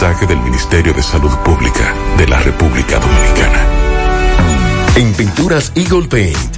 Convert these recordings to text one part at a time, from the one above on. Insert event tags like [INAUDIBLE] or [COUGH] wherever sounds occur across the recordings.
Mensaje del Ministerio de Salud Pública de la República Dominicana. En Pinturas Eagle Paint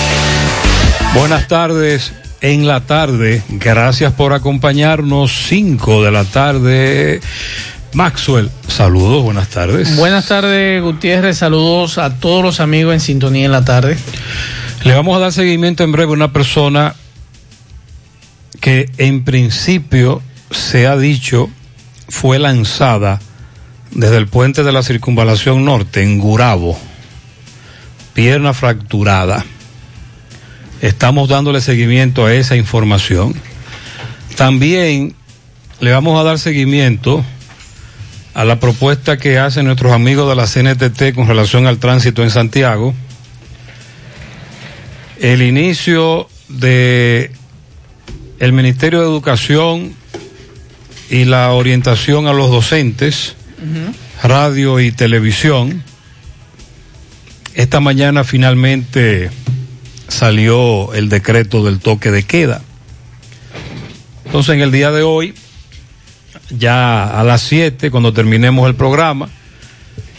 Buenas tardes. En la tarde, gracias por acompañarnos. 5 de la tarde. Maxwell, saludos, buenas tardes. Buenas tardes, Gutiérrez. Saludos a todos los amigos en sintonía en la tarde. Le vamos a dar seguimiento en breve a una persona que en principio se ha dicho fue lanzada desde el puente de la circunvalación norte en Gurabo, pierna fracturada. Estamos dándole seguimiento a esa información. También le vamos a dar seguimiento a la propuesta que hacen nuestros amigos de la CNTT con relación al tránsito en Santiago. El inicio de el Ministerio de Educación y la orientación a los docentes, radio y televisión. Esta mañana finalmente salió el decreto del toque de queda. Entonces, en el día de hoy, ya a las 7, cuando terminemos el programa,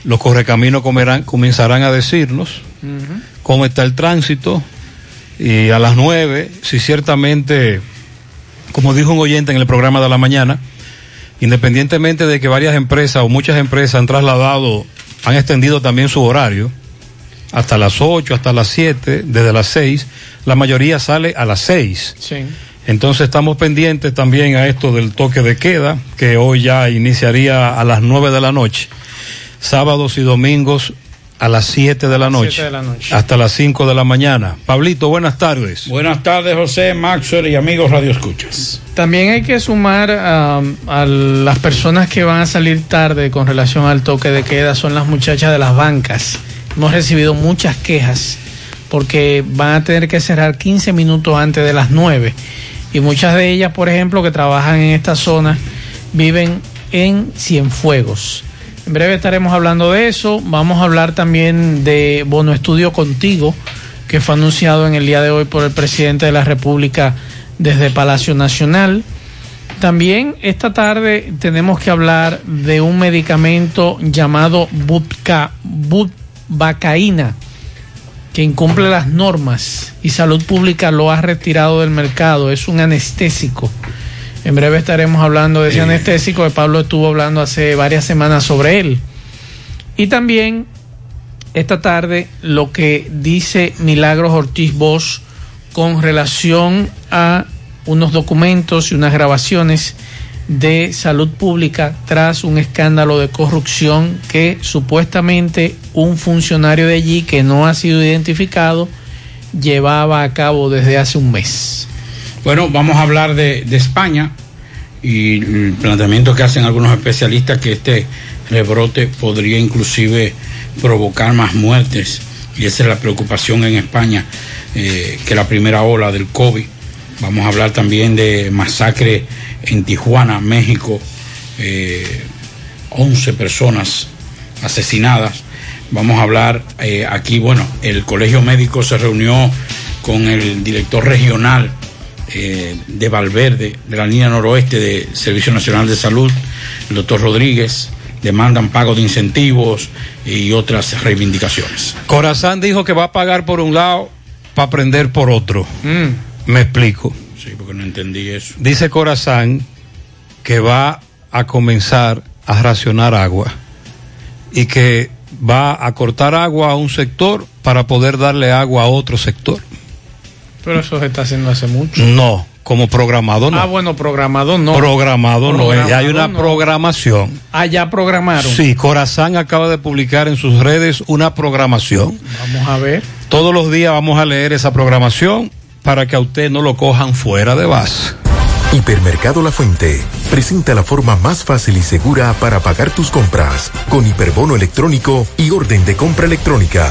los correcaminos comerán, comenzarán a decirnos cómo está el tránsito y a las 9, si ciertamente, como dijo un oyente en el programa de la mañana, independientemente de que varias empresas o muchas empresas han trasladado, han extendido también su horario, hasta las 8, hasta las 7, desde las 6, la mayoría sale a las 6. Sí. Entonces estamos pendientes también a esto del toque de queda, que hoy ya iniciaría a las 9 de la noche, sábados y domingos a las 7 de la noche, Siete de la noche. hasta las 5 de la mañana. Pablito, buenas tardes. Buenas tardes, José, Maxwell y amigos Radio Escuchas. También hay que sumar um, a las personas que van a salir tarde con relación al toque de queda, son las muchachas de las bancas. Hemos recibido muchas quejas porque van a tener que cerrar 15 minutos antes de las 9. Y muchas de ellas, por ejemplo, que trabajan en esta zona, viven en Cienfuegos. En breve estaremos hablando de eso. Vamos a hablar también de Bono Estudio Contigo, que fue anunciado en el día de hoy por el presidente de la República desde Palacio Nacional. También esta tarde tenemos que hablar de un medicamento llamado Butka, Butvacaína, que incumple las normas y Salud Pública lo ha retirado del mercado. Es un anestésico. En breve estaremos hablando de ese anestésico que Pablo estuvo hablando hace varias semanas sobre él. Y también esta tarde lo que dice Milagros Ortiz Bosch con relación a unos documentos y unas grabaciones de salud pública tras un escándalo de corrupción que supuestamente un funcionario de allí que no ha sido identificado llevaba a cabo desde hace un mes. Bueno, vamos a hablar de, de España y el planteamiento que hacen algunos especialistas que este rebrote podría inclusive provocar más muertes y esa es la preocupación en España eh, que la primera ola del COVID. Vamos a hablar también de masacre en Tijuana, México, eh, 11 personas asesinadas. Vamos a hablar eh, aquí, bueno, el Colegio Médico se reunió con el director regional eh, de Valverde, de la línea noroeste de Servicio Nacional de Salud, el doctor Rodríguez, demandan pago de incentivos y otras reivindicaciones. Corazán dijo que va a pagar por un lado para aprender por otro. Mm. Me explico. Sí, porque no entendí eso. Dice Corazán que va a comenzar a racionar agua y que va a cortar agua a un sector para poder darle agua a otro sector. Pero eso se está haciendo hace mucho. No, como programado no. Ah, bueno, programado no. Programado no, Programado ya hay una no. programación. Ah, ya programaron. Sí, Corazán acaba de publicar en sus redes una programación. Vamos a ver. Todos los días vamos a leer esa programación para que a usted no lo cojan fuera de base. Hipermercado La Fuente presenta la forma más fácil y segura para pagar tus compras con hiperbono electrónico y orden de compra electrónica.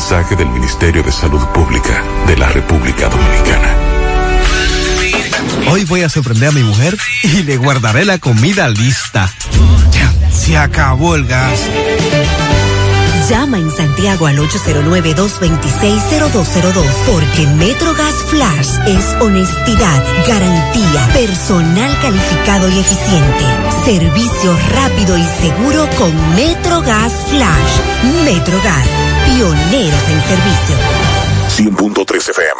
Mensaje del Ministerio de Salud Pública de la República Dominicana. Hoy voy a sorprender a mi mujer y le guardaré la comida lista. Ya, se acabó el gas. Llama en Santiago al 809-226-0202 porque MetroGas Flash es honestidad, garantía, personal calificado y eficiente, servicio rápido y seguro con MetroGas Flash. MetroGas, pioneros en servicio. 100.3 FM.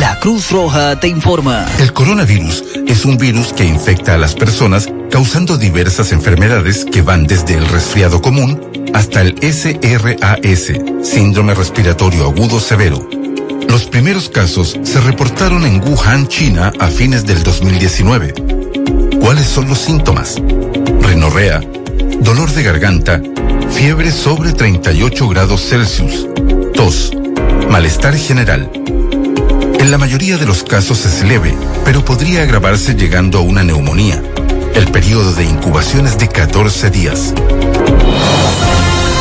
La Cruz Roja te informa. El coronavirus es un virus que infecta a las personas causando diversas enfermedades que van desde el resfriado común hasta el SRAS, síndrome respiratorio agudo severo. Los primeros casos se reportaron en Wuhan, China, a fines del 2019. ¿Cuáles son los síntomas? Rinorrea, dolor de garganta, fiebre sobre 38 grados Celsius, tos, malestar general. En la mayoría de los casos es leve, pero podría agravarse llegando a una neumonía. El periodo de incubación es de 14 días.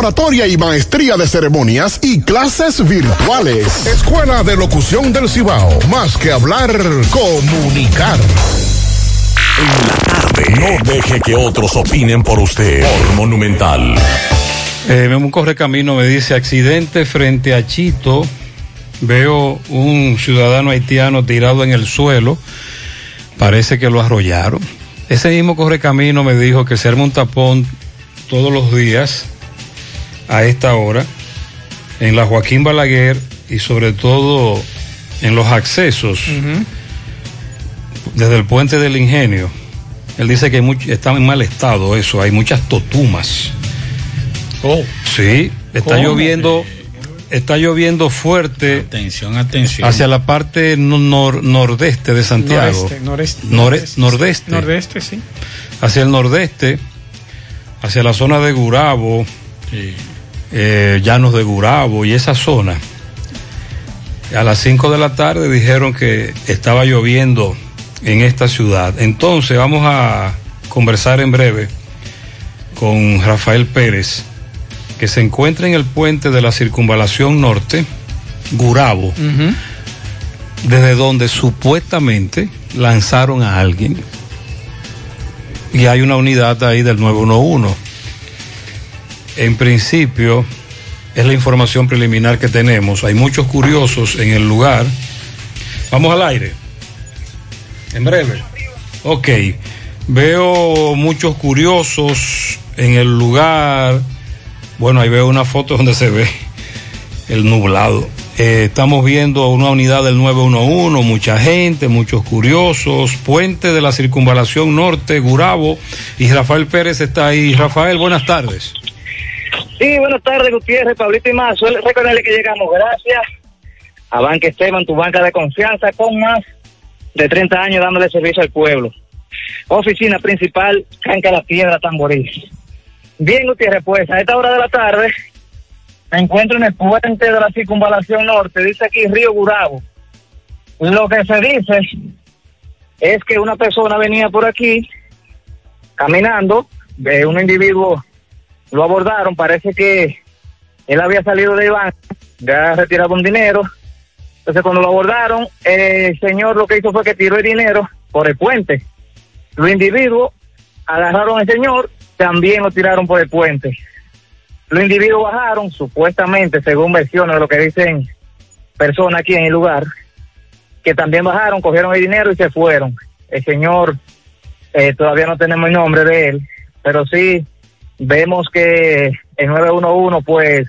oratoria y maestría de ceremonias y clases virtuales. Escuela de Locución del Cibao. Más que hablar, comunicar. En la tarde. No deje que otros opinen por usted. Por Monumental. Eh, un correcamino me dice accidente frente a Chito. Veo un ciudadano haitiano tirado en el suelo. Parece que lo arrollaron. Ese mismo correcamino me dijo que se arma un tapón todos los días a esta hora en la Joaquín Balaguer y sobre todo en los accesos desde el puente del ingenio. Él dice que much- está en mal estado eso, hay muchas totumas. Oh. Sí, está ¿Cómo? lloviendo, está lloviendo fuerte Atención, atención. hacia la parte no- nor- nordeste de Santiago. Noreste, noreste, Nore- nordeste. Nordeste, sí. Hacia el nordeste, hacia la zona de Gurabo, eh, Llanos de Gurabo y esa zona. A las 5 de la tarde dijeron que estaba lloviendo en esta ciudad. Entonces vamos a conversar en breve con Rafael Pérez, que se encuentra en el puente de la circunvalación norte, Gurabo, desde donde supuestamente lanzaron a alguien. Y hay una unidad ahí del 911. En principio, es la información preliminar que tenemos. Hay muchos curiosos en el lugar. Vamos al aire. En breve. Ok. Veo muchos curiosos en el lugar. Bueno, ahí veo una foto donde se ve el nublado. Eh, estamos viendo una unidad del 911, mucha gente, muchos curiosos, puente de la circunvalación norte, Gurabo, y Rafael Pérez está ahí. Rafael, buenas tardes. Sí, buenas tardes, Gutiérrez, Pablito y más. Suele recordarle que llegamos gracias a Banca Esteban, tu banca de confianza, con más de 30 años dándole servicio al pueblo. Oficina principal, Canca La Piedra, Tamboril. Bien, Gutiérrez, pues a esta hora de la tarde me encuentro en el puente de la circunvalación norte, dice aquí Río Gurabo. Lo que se dice es que una persona venía por aquí caminando, de un individuo lo abordaron, parece que él había salido del banco, ya retirado un dinero, entonces cuando lo abordaron, el señor lo que hizo fue que tiró el dinero por el puente. Los individuos agarraron al señor, también lo tiraron por el puente. Los individuos bajaron, supuestamente, según versiones de lo que dicen personas aquí en el lugar, que también bajaron, cogieron el dinero y se fueron. El señor, eh, todavía no tenemos el nombre de él, pero sí vemos que el 911 pues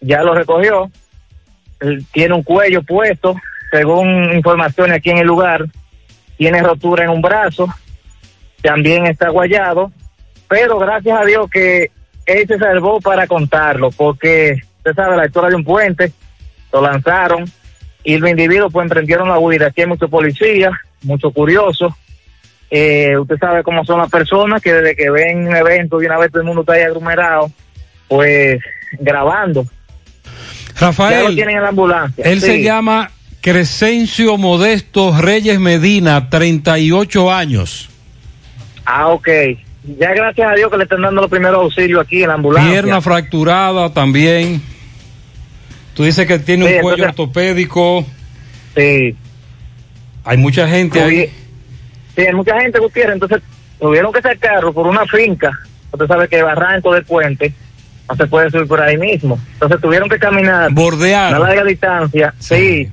ya lo recogió, tiene un cuello puesto, según informaciones aquí en el lugar, tiene rotura en un brazo, también está guayado, pero gracias a Dios que él se salvó para contarlo, porque usted sabe, la historia de un puente, lo lanzaron y los individuos pues emprendieron la huida. Aquí hay muchos policías, muchos curiosos. Eh, usted sabe cómo son las personas que desde que ven un evento de una vez todo el mundo está ahí aglomerado, pues grabando. Ya lo Rafael, tienen en la ambulancia. él Sí. se llama Crescencio Modesto Reyes Medina, 38 años. Ah, ok. Ya gracias a Dios que le están dando los primeros auxilios aquí en la ambulancia. Pierna fracturada también. Tú dices que tiene Sí, un cuello entonces- ortopédico. Sí. Hay mucha gente ahí. Sí, hay mucha gente, Gutiérrez, entonces tuvieron que sacarlo por una finca. Usted sabe que Barranco del Puente no se puede subir por ahí mismo. Entonces tuvieron que caminar Bordear. una larga distancia. Sí.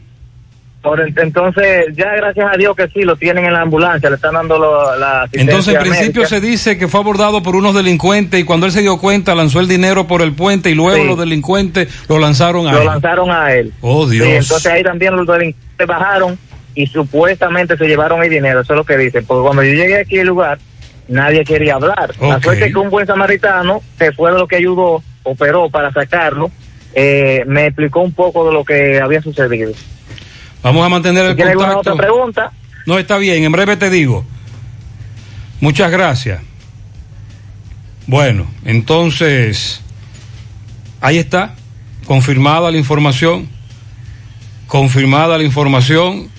Por en- entonces, ya gracias a Dios que sí, lo tienen en la ambulancia, le están dando lo- la asistencia Entonces, en principio médica. se dice que fue abordado por unos delincuentes y cuando él se dio cuenta lanzó el dinero por el puente y luego Sí. los delincuentes lo lanzaron a lo él. lanzaron a él. Oh, Dios. Sí, entonces ahí también los delincuentes bajaron y supuestamente se llevaron el dinero, eso es lo que dicen. Porque cuando yo llegué aquí al lugar, nadie quería hablar. La Ok. suerte es que un buen samaritano, que fue lo que ayudó, operó para sacarlo, eh, me explicó un poco de lo que había sucedido. Vamos a mantener el ¿Tiene alguna contacto. otra pregunta? No, está bien, en breve te digo. Muchas gracias. Bueno, entonces, ahí está, confirmada la información, confirmada la información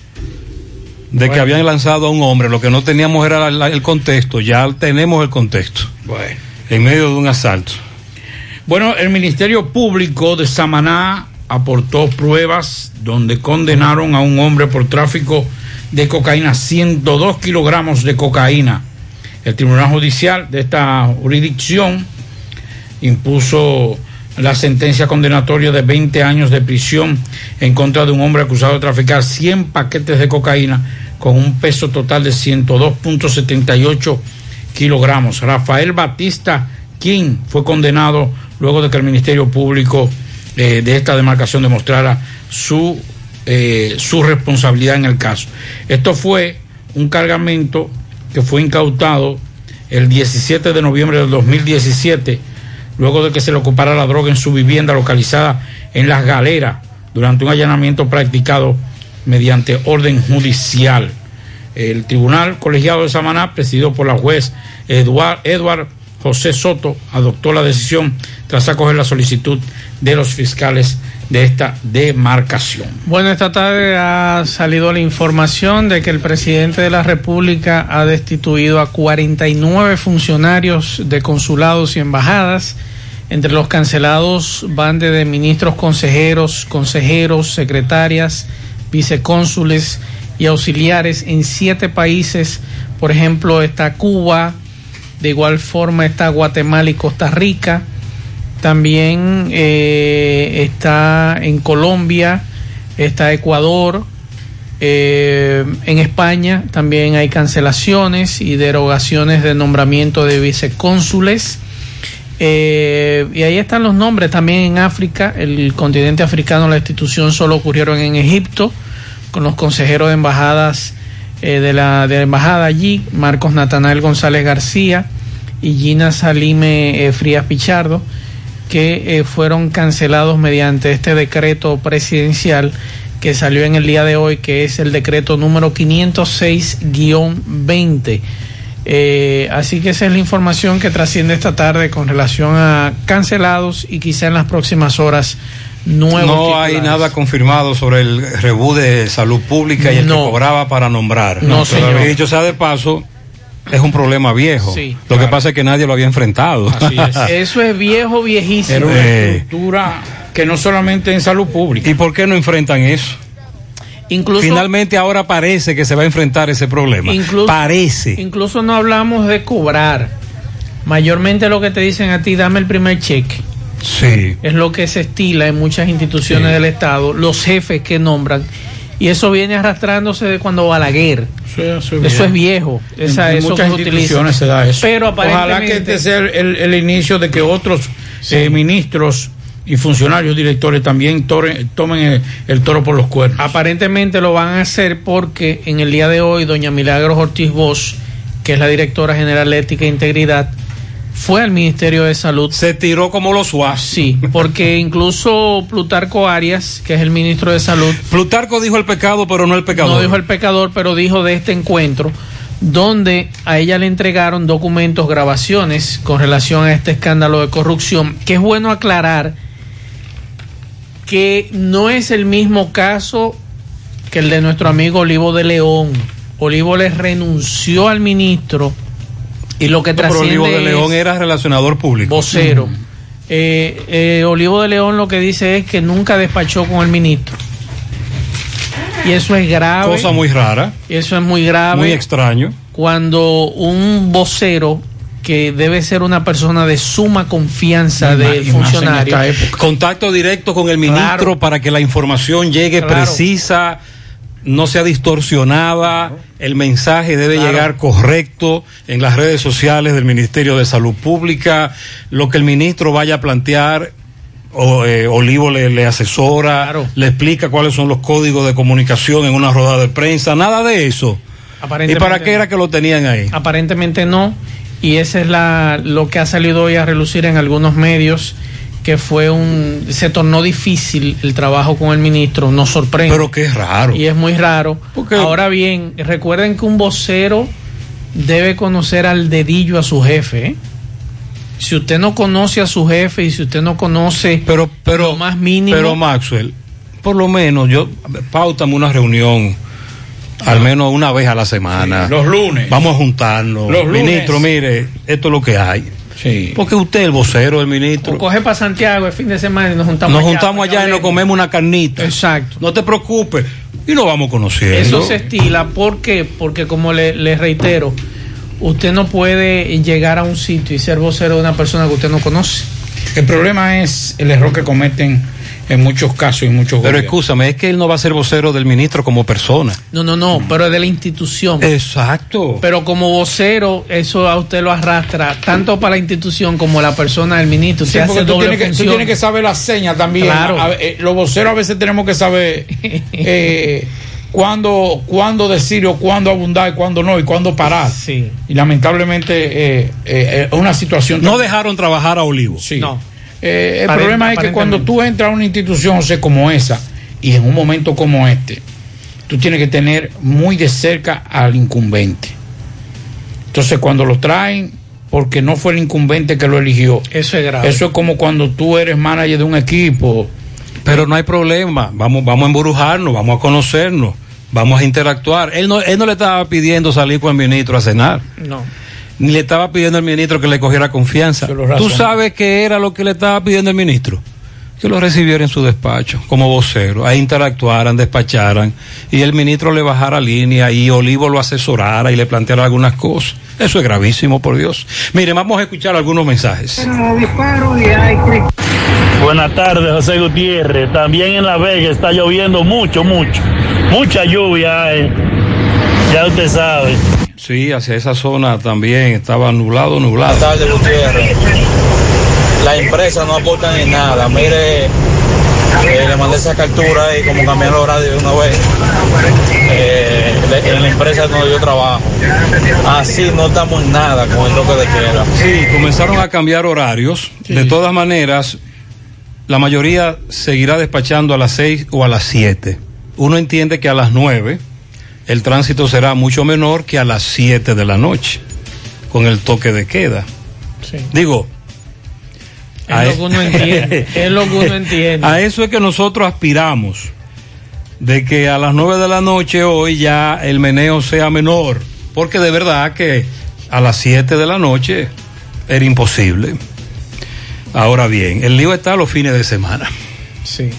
de que habían lanzado a un hombre, lo que no teníamos era la- el contexto, ya tenemos el contexto, Bueno. en medio de un asalto. Bueno, el Ministerio Público de Samaná aportó pruebas donde condenaron a un hombre por tráfico de cocaína, 102 kilogramos de cocaína. El Tribunal Judicial de esta jurisdicción impuso la sentencia condenatoria de 20 años de prisión en contra de un hombre acusado de traficar 100 paquetes de cocaína con un peso total de 102.78 kilogramos. Rafael Batista King fue condenado luego de que el Ministerio Público eh, de esta demarcación demostrara su, eh, su responsabilidad en el caso. Esto fue un cargamento que fue incautado el 17 de noviembre del 2017, luego de que se le ocupara la droga en su vivienda localizada en Las Galeras, durante un allanamiento practicado mediante orden judicial. El Tribunal Colegiado de Samaná, presidido por la juez Eduard, Edward José Soto, adoptó la decisión tras acoger la solicitud de los fiscales de esta demarcación. Bueno, esta tarde ha salido la información de que el presidente de la República ha destituido a 49 funcionarios de consulados y embajadas. Entre los cancelados van de ministros, consejeros, consejeros, secretarias, vicecónsules y auxiliares en siete países. Por ejemplo, está Cuba, de igual forma está Guatemala y Costa Rica. También eh, está en Colombia, está Ecuador, eh, en España también hay cancelaciones y derogaciones de nombramiento de vicecónsules. Eh, y ahí están los nombres también en África, el continente africano, la institución solo ocurrieron en Egipto, con los consejeros de embajadas eh, de, la, de la embajada allí, Marcos Natanael González García y Gina Salime eh, Frías Pichardo, que eh, fueron cancelados mediante este decreto presidencial que salió en el día de hoy, que es el decreto número 506-20. Eh, así que esa es la información que trasciende esta tarde con relación a cancelados y quizá en las próximas horas nuevos. No hay titulares. nada confirmado sobre el rebú de salud pública y el No. que cobraba para nombrar. No, señor. Y dicho sea de paso, es un problema viejo. Sí, lo que pasa es que nadie lo había enfrentado. Así es. [LAUGHS] Eso es viejo, viejísimo. Era una Eh. estructura que no solamente en salud pública. ¿Y por qué no enfrentan eso? Incluso, Finalmente ahora parece que se va a enfrentar ese problema. Incluso- parece. incluso no hablamos de cobrar. Mayormente lo que te dicen a ti, dame el primer cheque. Sí. Es lo que se estila en muchas instituciones Sí. del Estado, los jefes que nombran. Y eso viene arrastrándose de cuando Balaguer. Eso, Eso es viejo. Esa, en eso muchas que se utiliza. instituciones se da eso. Pero Ojalá que aparentemente. este sea el, el inicio de que otros eh, ministros y funcionarios directores también tore- tomen el, el toro por los cuernos. Aparentemente lo van a hacer porque en el día de hoy doña Milagros Ortiz Bosch, que es la directora general de Ética e Integridad, fue al Ministerio de Salud. Se tiró como los suaz. Sí, porque incluso Plutarco Arias, que es el ministro de Salud, Plutarco dijo el pecado, pero no el pecador. no dijo el pecador, pero dijo de este encuentro, donde a ella le entregaron documentos, grabaciones con relación a este escándalo de corrupción, que es bueno aclarar que no es el mismo caso que el de nuestro amigo Olivo de León. Olivo le renunció al ministro y lo que No, pero trasciende Olivo de León era relacionador público. vocero. Eh, eh, Olivo de León lo que dice es que nunca despachó con el ministro. Y eso es grave. Cosa muy rara, Y eso es muy grave. muy extraño. cuando un vocero que debe ser una persona de suma confianza del funcionario. Contacto directo con el ministro Claro. para que la información llegue Claro. precisa, no sea distorsionada, el mensaje debe Claro. llegar correcto en las redes sociales del Ministerio de Salud Pública, lo que el ministro vaya a plantear. O, eh, Olivo le, le asesora, Claro. le explica cuáles son los códigos de comunicación en una rueda de prensa, nada de eso. ¿Y para qué no. era que lo tenían ahí? Aparentemente no. Y ese es la, lo que ha salido hoy a relucir en algunos medios, que fue un... Se tornó difícil el trabajo con el ministro, nos sorprende. Pero qué raro. Y es muy raro. Porque- Ahora bien, recuerden que un vocero debe conocer al dedillo a su jefe. ¿eh? Si usted no conoce a su jefe y si usted no conoce pero, pero, lo más mínimo... Pero Maxwell, por lo menos yo pautame una reunión al menos una vez a la semana. Los lunes. Vamos a juntarnos. Los lunes. Ministro, mire, esto es lo que hay. Sí. Porque usted es el vocero del ministro. o coge para Santiago el fin de semana y nos juntamos Nos allá, juntamos allá y nos comemos una carnita. Exacto. No te preocupes. Y nos vamos conociendo. Eso se estila. ¿Por qué? Porque como le, le reitero, usted no puede llegar a un sitio y ser vocero de una persona que usted no conoce. El problema es el error que cometen en muchos casos y en muchos Pero gobiernos. escúchame, es que él no va a ser vocero del ministro como persona. No, no, no, pero es de la institución. Exacto. Pero como vocero, eso a usted lo arrastra tanto para la institución como la persona del ministro. Sí, hace tú doble tienes, que, tú función. tienes que saber la seña también. Claro. A- eh, los voceros a veces tenemos que saber [LAUGHS] eh, cuándo, cuándo decir o cuándo abundar y cuándo no y cuándo parar. Sí. Y lamentablemente eh, eh, es una situación... No dejaron trabajar a Olivo. Sí. No. Eh, el problema es que cuando tú entras a una institución o sea, como esa y en un momento como este, tú tienes que tener muy de cerca al incumbente. Entonces cuando lo traen, porque no fue el incumbente que lo eligió, Eso es grave. eso es como cuando tú eres manager de un equipo. Pero no hay problema, vamos, vamos a embrujarnos, vamos a conocernos, vamos a interactuar. Él no, él no le estaba pidiendo salir con el ministro a cenar, No. Ni le estaba pidiendo al ministro que le cogiera confianza. ¿Tú sabes qué era lo que le estaba pidiendo el ministro? Que lo recibiera en su despacho como vocero, ahí interactuaran, despacharan, y el ministro le bajara línea y Olivo lo asesorara y le planteara algunas cosas. Eso es gravísimo, por Dios. Mire, vamos a escuchar algunos mensajes. Buenas tardes, José Gutiérrez. También en La Vega está lloviendo mucho, mucho. Mucha lluvia hay. Ya usted sabe. Sí, hacia esa zona también estaba nublado, nublado. Buenas tardes, Gutiérrez. La empresa no aporta ni nada. Mire, eh, le mandé esa captura ahí, como cambiar el horario de una vez. Eh, en la empresa donde yo trabajo. Así no estamos en nada con el toque de queda. Sí, comenzaron a cambiar horarios. De todas maneras, la mayoría seguirá despachando a las 6 o a las 7. Uno entiende que a las 9 el tránsito será mucho menor que a las 7 de la noche, con el toque de queda. Sí. Digo, Es a lo e- que uno entiende. es lo que uno [LAUGHS] entiende. a eso es que nosotros aspiramos, de que a las 9 de la noche hoy ya el meneo sea menor, porque de verdad que a las 7 de la noche era imposible. Ahora bien, el lío está los fines de semana. Sí,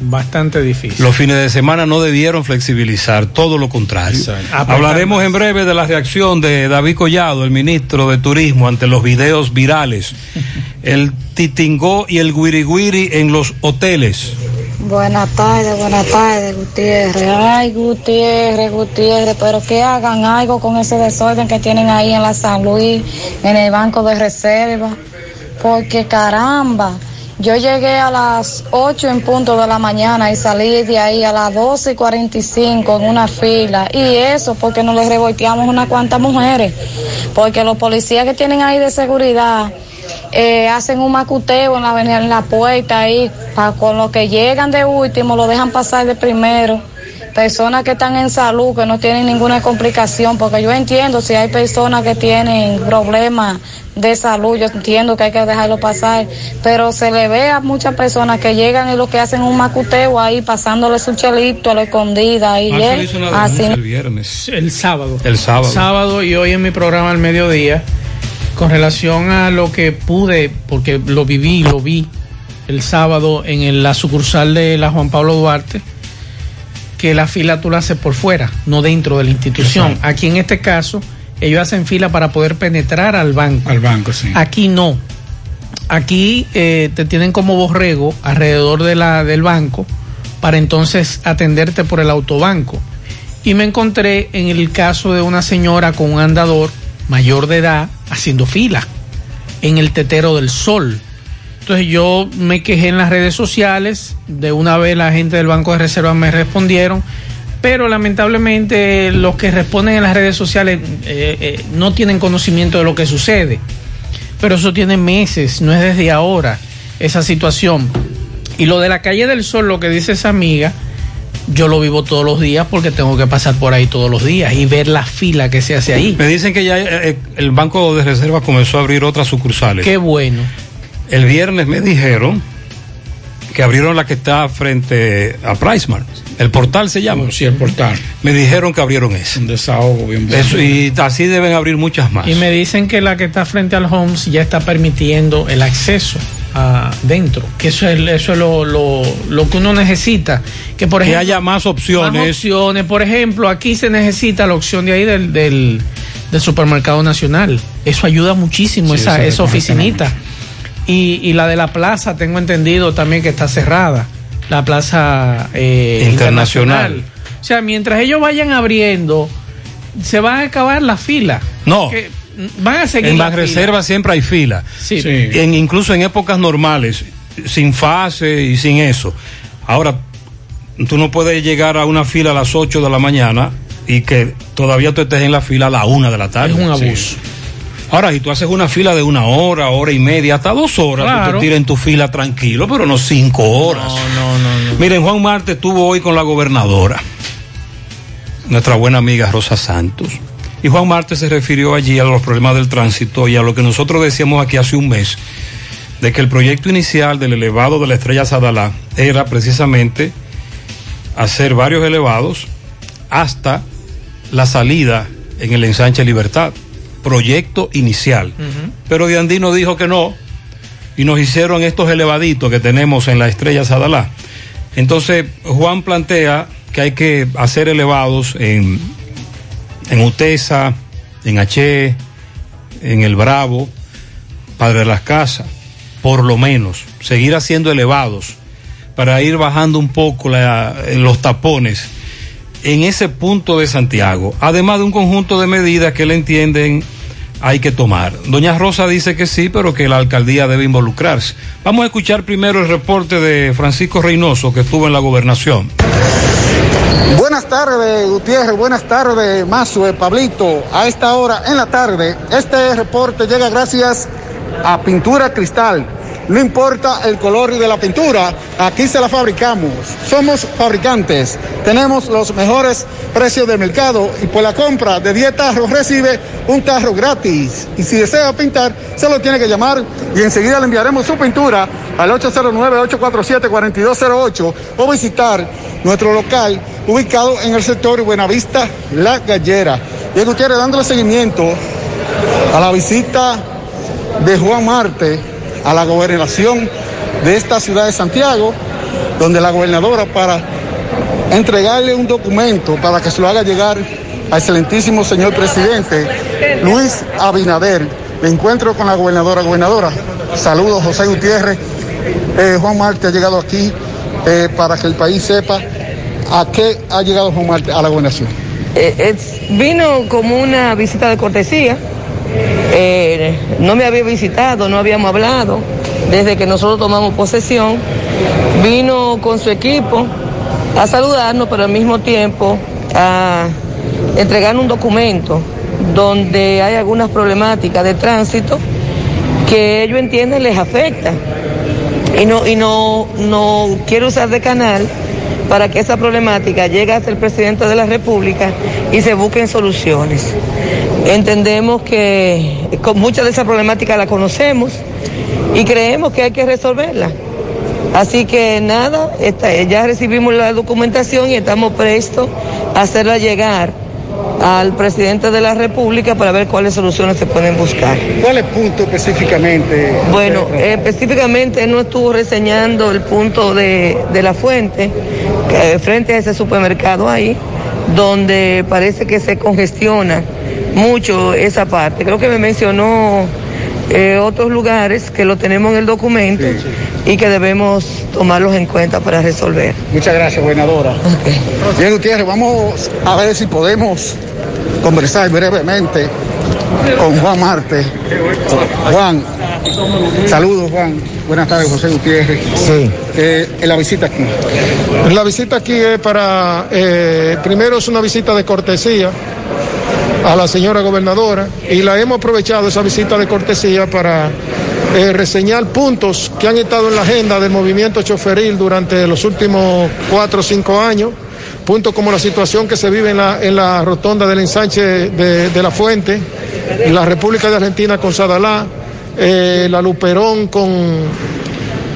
bastante difícil. Los fines de semana no debieron flexibilizar, todo lo contrario. Hablaremos en breve de la reacción de David Collado, el ministro de Turismo, ante los videos virales. [LAUGHS] el titingó y el guiriguiri en los hoteles. Buenas tardes, buenas tardes, Gutiérrez. Ay, Gutiérrez, Gutiérrez, pero que hagan algo con ese desorden que tienen ahí en la San Luis, en el banco de reserva. Porque caramba, yo llegué a las 8 en punto de la mañana y salí de ahí a las 12 y 45 en una fila. Y eso porque nos le revolteamos unas cuantas mujeres. Porque los policías que tienen ahí de seguridad eh, hacen un macuteo en la, en la puerta ahí, pa, con los que llegan de último, lo dejan pasar de primero. Personas que están en salud, que no tienen ninguna complicación, porque yo entiendo si hay personas que tienen problemas de salud, yo entiendo que hay que dejarlo pasar, pero se le ve a muchas personas que llegan y lo que hacen un macuteo ahí, pasándole su chelito a la escondida. Y él, así. El viernes. El sábado. El sábado. Sábado y hoy en mi programa al mediodía con relación a lo que pude, porque lo viví, lo vi el sábado en la sucursal de la Juan Pablo Duarte, que la fila tú la haces por fuera, no dentro de la institución. Aquí en este caso, ellos hacen fila para poder penetrar al banco. Al banco, sí. Aquí no. Aquí eh, te tienen como borrego alrededor de la, del banco para entonces atenderte por el autobanco. Y me encontré en el caso de una señora con un andador mayor de edad haciendo fila en el tetero del sol. Entonces yo me quejé en las redes sociales, de una vez la gente del Banco de Reserva me respondieron, pero lamentablemente los que responden en las redes sociales eh, eh, no tienen conocimiento de lo que sucede. Pero eso tiene meses, no es desde ahora esa situación. Y lo de la calle del sol, lo que dice esa amiga, yo lo vivo todos los días porque tengo que pasar por ahí todos los días y ver la fila que se hace ahí. Me dicen que ya eh, el Banco de Reserva comenzó a abrir otras sucursales. Qué bueno. El viernes me dijeron que abrieron la que está frente a Pricemart. El portal se llama. sí, el portal. Me dijeron que abrieron ese. Un desahogo bien bueno. Eso, y así deben abrir muchas más. Y me dicen que la que está frente al Homes ya está permitiendo el acceso adentro, que eso es, eso es lo, lo, lo, que uno necesita. Que, por ejemplo, haya más opciones. Más opciones. Por ejemplo, aquí se necesita la opción de ahí del, del, del supermercado nacional. Eso ayuda muchísimo, sí, esa, esa oficinita. Y, y, la de la plaza, tengo entendido también que está cerrada. La plaza eh, internacional. internacional. O sea, mientras ellos vayan abriendo, se va a acabar la fila. No. Que, van a seguir. En Reserva siempre hay fila. Sí. sí. En, incluso en épocas normales, sin fase y sin eso. Ahora, tú no puedes llegar a una fila a las 8 de la mañana y que todavía tú estés en la fila a la 1 de la tarde. Es un abuso. Sí. Ahora, si tú haces una fila de una hora, hora y media, hasta dos horas, claro. tú te tiras en tu fila tranquilo, pero no cinco horas. No, no, no, no. Miren, Juan Marte estuvo hoy con la gobernadora, nuestra buena amiga Rosa Santos. Y Juan Marte se refirió allí a los problemas del tránsito y a lo que nosotros decíamos aquí hace un mes, de que el proyecto inicial del elevado de la estrella Sadalá era precisamente hacer varios elevados hasta la salida en el ensanche Libertad. Proyecto inicial. Uh -huh. Pero Diandino dijo que no y nos hicieron estos elevaditos que tenemos en la estrella Sadalá. Entonces, Juan plantea que hay que hacer elevados en en Utesa, en H, en El Bravo, Padre de las Casas, por lo menos, seguir haciendo elevados para ir bajando un poco la, los tapones en ese punto de Santiago, además de un conjunto de medidas que le entienden hay que tomar. Doña Rosa dice que sí, pero que la alcaldía debe involucrarse. Vamos a escuchar primero el reporte de Francisco Reynoso, que estuvo en la gobernación. Buenas tardes, Gutiérrez. Buenas tardes, Mazue, Pablito. A esta hora en la tarde, este reporte llega gracias a Pintura Cristal. No importa el color de la pintura, aquí se la fabricamos. Somos fabricantes. Tenemos los mejores precios del mercado y por la compra de 10 tarros recibe un tarro gratis. Y si desea pintar, se lo tiene que llamar y enseguida le enviaremos su pintura al 809-847-4208 o visitar nuestro local ubicado en el sector Buenavista La Gallera. Y Gutiérrez dándole seguimiento a la visita de Juan Marte a la gobernación de esta ciudad de Santiago, donde la gobernadora para entregarle un documento para que se lo haga llegar al excelentísimo señor presidente Luis Abinader. Me encuentro con la gobernadora. Gobernadora, saludos José Gutiérrez. Eh, Juan Marte ha llegado aquí eh, para que el país sepa a qué ha llegado Juan Marte a la gobernación. Eh, es- vino como una visita de cortesía. Eh, no me había visitado, no habíamos hablado desde que nosotros tomamos posesión. Vino con su equipo a saludarnos, pero al mismo tiempo a entregar un documento donde hay algunas problemáticas de tránsito que ellos entienden les afecta. Y no, y no, no quiero usar de canal para que esa problemática llegue hasta el presidente de la República y se busquen soluciones. Entendemos que con mucha de esa problemática la conocemos y creemos que hay que resolverla. Así que nada, ya recibimos la documentación y estamos prestos a hacerla llegar al presidente de la República para ver cuáles soluciones se pueden buscar. ¿Cuáles puntos específicamente? Bueno, eh, específicamente él no estuvo reseñando el punto de, de la fuente, eh, frente a ese supermercado ahí, donde parece que se congestiona mucho esa parte. Creo que me mencionó eh, otros lugares que lo tenemos en el documento y que debemos tomarlos en cuenta para resolver. Muchas gracias, gobernadora. Bien, Gutiérrez, vamos a ver si podemos conversar brevemente con Juan Marte. Juan, saludos, Juan. Buenas tardes, José Gutiérrez. Sí. Eh, en la visita aquí. La visita aquí es para, eh, primero es una visita de cortesía a la señora gobernadora y la hemos aprovechado esa visita de cortesía para eh, reseñar puntos que han estado en la agenda del movimiento choferil durante los últimos cuatro o cinco años, puntos como la situación que se vive en la, en la rotonda del ensanche de, la Fuente, la República de Argentina con Sadalá, eh, la Luperón con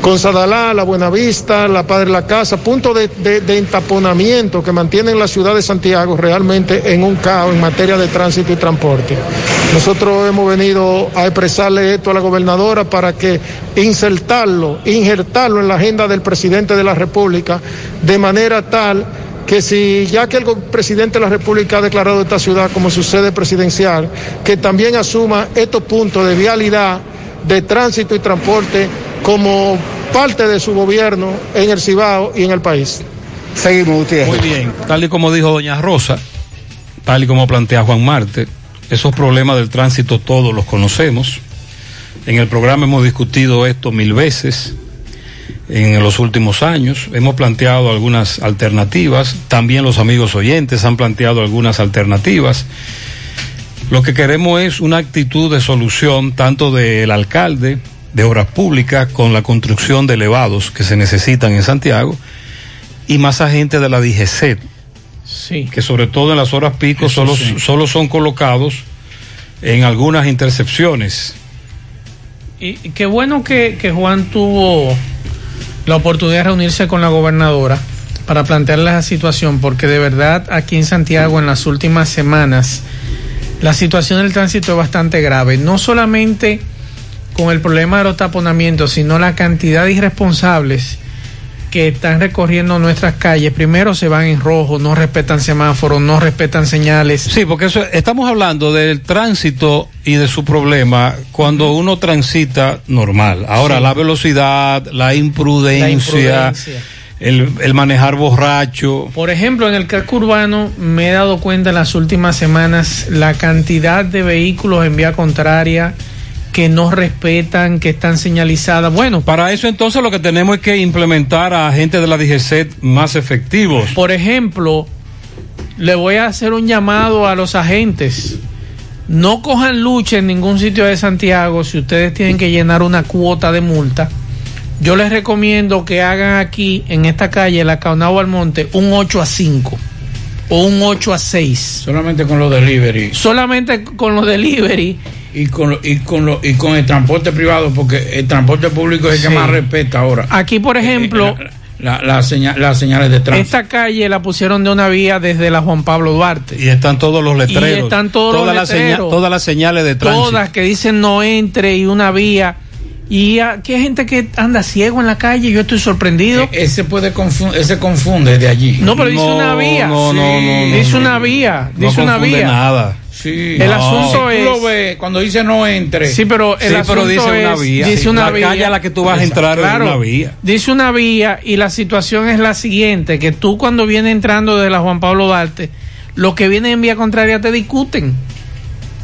con Sadalá, la Buenavista, la Padre La Casa, puntos de, de- de entaponamiento que mantienen la ciudad de Santiago realmente en un caos en materia de tránsito y transporte. Nosotros hemos venido a expresarle esto a la gobernadora para que insertarlo, injertarlo en la agenda del presidente de la República de manera tal que si ya que el presidente de la República ha declarado esta ciudad como su sede presidencial, que también asuma estos puntos de vialidad, de tránsito y transporte como parte de su gobierno en el Cibao y en el país. Seguimos, Gutiérrez. Muy bien, tal y como dijo doña Rosa, tal y como plantea Juan Marte, esos problemas del tránsito todos los conocemos. En el programa hemos discutido esto mil veces en los últimos años. Hemos planteado algunas alternativas. También los amigos oyentes han planteado algunas alternativas. Lo que queremos es una actitud de solución tanto del alcalde de obras públicas con la construcción de elevados que se necesitan en Santiago y más agentes de la DGC, Sí. que sobre todo en las horas pico Eso solo, sí. solo son colocados en algunas intercepciones. Y, y qué bueno que, que Juan tuvo la oportunidad de reunirse con la gobernadora para plantearle la situación, porque de verdad aquí en Santiago en las últimas semanas la situación del tránsito es bastante grave, no solamente con el problema de los taponamientos, sino la cantidad de irresponsables que están recorriendo nuestras calles. Primero se van en rojo, no respetan semáforos, no respetan señales. Sí, porque eso, estamos hablando del tránsito y de su problema cuando uno transita normal. Ahora, Sí. la velocidad, la imprudencia, La imprudencia. El, el manejar borracho. Por ejemplo, en el casco urbano me he dado cuenta en las últimas semanas la cantidad de vehículos en vía contraria que no respetan, que están señalizadas. Bueno, Para eso entonces lo que tenemos es que implementar a agentes de la DGC más efectivos. por ejemplo, le voy a hacer un llamado a los agentes. No cojan lucha en ningún sitio de Santiago si ustedes tienen que llenar una cuota de multa. Yo les recomiendo que hagan aquí, en esta calle, la Caonao Almonte, un 8 a 5 o un 8 a 6. Solamente con los delivery. Solamente con los delivery. Y con, lo- y, con lo- y con el transporte privado, porque el transporte público es el Sí. que más respeta ahora. Aquí, por ejemplo, la- la seña- las señales de tránsito. Esta calle la pusieron de una vía desde la Juan Pablo Duarte. Y están todos los letreros. Y están todos todas los las letreros. todas las señales de tránsito. Todas que dicen no entre y una vía. Y aquí hay gente que anda ciego en la calle. Yo estoy sorprendido. E-, Ese puede confu- ese confunde de allí. No, pero dice una vía. no, no, no, no, dice no. una vía. No Dice una confunde vía. nada. Sí. El No. asunto Si es. tú lo ves, cuando dice no entre. Sí, pero el Sí, asunto pero dice una es- vía. Dice Sí, una la vía. calle a la que tú vas a entrar es una vía. Dice una vía y la situación es la siguiente, que tú cuando vienes entrando de la Juan Pablo Duarte, los que vienen en vía contraria te discuten.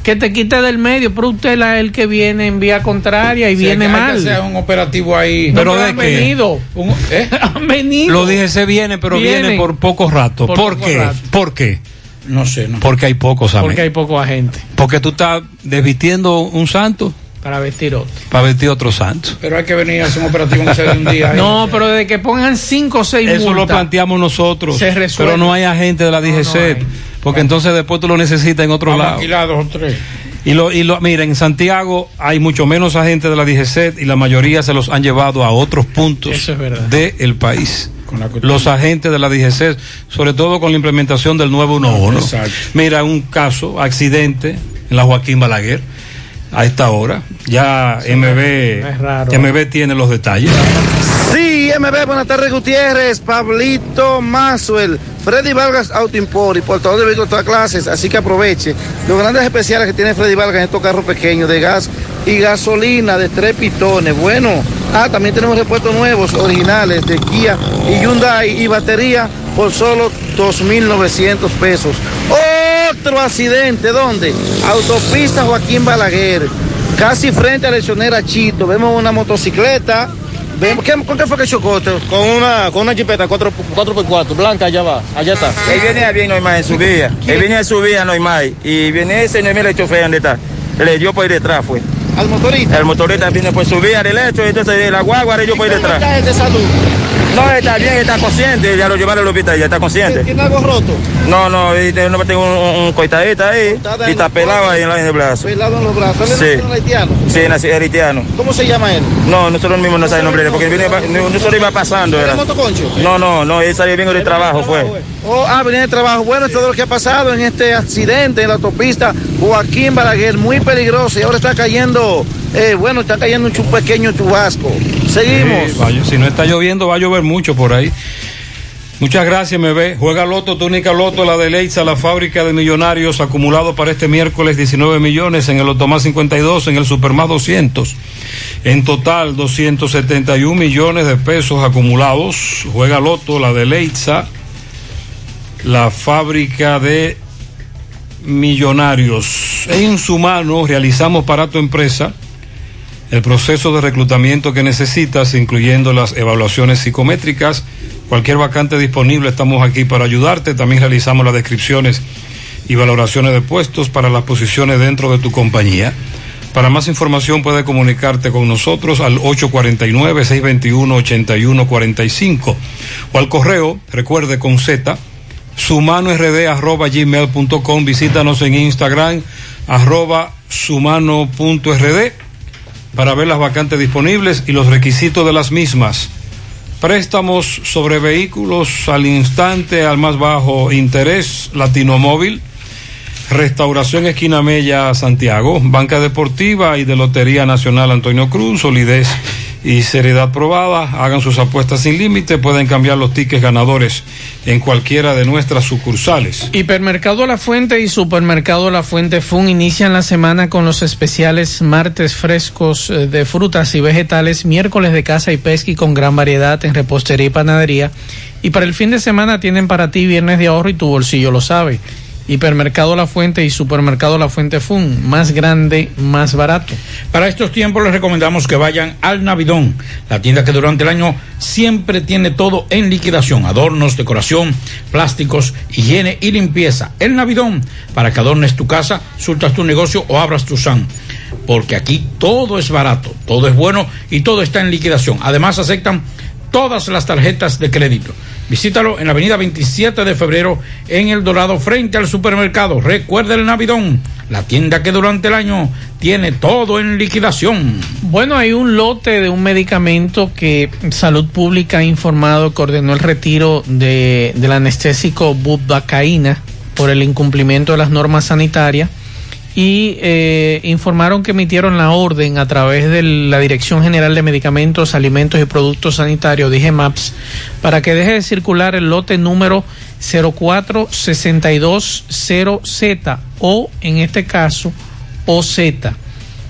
Que te quite del medio, pero usted es el que viene en vía contraria y Sí, viene que mal. hacer un operativo ahí. No, ¿Pero de han qué? venido. Un- ¿eh? [LAUGHS] Han venido. Lo dije, se viene, pero viene por poco rato. Por ¿Por, poco qué? rato. ¿Por qué? No sé, no. Porque hay pocos, amén. Porque hay poco agente Porque tú estás desvistiendo un santo para vestir otro. para vestir otro santo. Pero hay que venir a hacer un operativo de un día. ahí. [LAUGHS] No, pero desde que pongan cinco o seis Eso lo planteamos nosotros. Se resuelve. Pero no hay agente de la DGC. porque entonces después tú lo necesitas en otro Vamos lado. dos o tres. Y lo, y lo, mira, en Santiago hay mucho menos agentes de la DGC y la mayoría se los han llevado a otros puntos Eso es verdad. del país. Con la Los agentes de la DGC, sobre todo con la implementación del nuevo 111. Exacto. Mira, un caso, accidente en la Joaquín Balaguer, a esta hora. Ya MB, es raro. MB tiene los detalles. Sí, MB, buenas tardes Gutiérrez, Pablito Mazuel, Freddy Vargas Auto Import y portador de vehículos de todas clases, así que aproveche los grandes especiales que tiene Freddy Vargas en estos carros pequeños de gas y gasolina de tres pitones. Bueno, ah, también tenemos repuestos nuevos, originales de Kia y Hyundai y batería por solo 2.900 pesos. Otro accidente, ¿dónde? Autopista Joaquín Balaguer, casi frente a la Chito. Vemos una motocicleta. Vemos, ¿qué, ¿Con qué fue que chocó? Con una, con una jipeta 4, 4x4, blanca, allá va, allá está. Él venía bien normal en su vía. Él venía en su vía normal. Y viene ese no mira el chofer donde está. Le dio por ir detrás, fue. ¿Al motorista? El motorista viene por su vía derecho, entonces la guagua dio por ir ¿Cómo detrás. de salud? No, está bien, está consciente. Ya lo llevaron al hospital, ya está consciente. ¿Tiene algo roto? No, no, no tengo un, un coitadito ahí. Y está pelado ahí en el brazo. Pelado en los brazos. ¿Él es Sí. haitiano? Sí, nació haitiano. ¿Cómo se llama él? No, nosotros mismos no sabemos el nombre, porque viene, no, no solo iba pasando. ¿Tiene Era. motoconcho? No, no, no, él salió bien del trabajo, fue. Oh, ah, venía de trabajo. Bueno, es todo lo que ha pasado en este accidente en la autopista Joaquín Balaguer, muy peligroso. Y ahora está cayendo, eh, bueno, está cayendo un pequeño chubasco. Seguimos. Si no está lloviendo, va a llover mucho por ahí. Muchas gracias, me ve. Juega Loto, túnica Loto, la de Leitza, la fábrica de millonarios, acumulado para este miércoles 19 millones, en el Otomás 52, en el Supermás 200. En total, 271 millones de pesos acumulados. Juega Loto, la de Leitza, la fábrica de millonarios. En su mano realizamos para tu empresa el proceso de reclutamiento que necesitas, incluyendo las evaluaciones psicométricas. Cualquier vacante disponible, estamos aquí para ayudarte. También realizamos las descripciones y valoraciones de puestos para las posiciones dentro de tu compañía. Para más información puede comunicarte con nosotros al 849-621-8145 o al correo, recuerde con Z, sumanord.gmail.com. Visítanos en Instagram, arroba sumano.rd para ver las vacantes disponibles y los requisitos de las mismas. Préstamos sobre vehículos al instante, al más bajo interés, Latino Móvil, Restauración Esquina Mella, Santiago, Banca Deportiva y de Lotería Nacional Antonio Cruz, solidez y seriedad probada. Hagan sus apuestas sin límite, pueden cambiar los tickets ganadores en cualquiera de nuestras sucursales. Hipermercado La Fuente y Supermercado La Fuente Fun inician la semana con los especiales martes frescos eh, de frutas y vegetales, miércoles de caza y pesca y con gran variedad en repostería y panadería. Y para el fin de semana tienen para ti viernes de ahorro y tu bolsillo lo sabe. Hipermercado La Fuente y Supermercado La Fuente Fun, más grande, más barato. Para estos tiempos les recomendamos que vayan al Navidón, la tienda que durante el año siempre tiene todo en liquidación, adornos, decoración, plásticos, higiene y limpieza. El Navidón, para que adornes tu casa, surtas tu negocio o abras tu SAN. Porque aquí todo es barato, todo es bueno y todo está en liquidación. Además aceptan todas las tarjetas de crédito. Visítalo en la avenida 27 de febrero en El Dorado frente al supermercado. Recuerda el Navidón, la tienda que durante el año tiene todo en liquidación. Bueno, hay un lote de un medicamento que Salud Pública ha informado que ordenó el retiro de, del anestésico bubacaína por el incumplimiento de las normas sanitarias y eh, informaron que emitieron la orden a través de la Dirección General de Medicamentos, Alimentos y Productos Sanitarios, dije MAPS, para que deje de circular el lote número 04620Z o, en este caso, OZ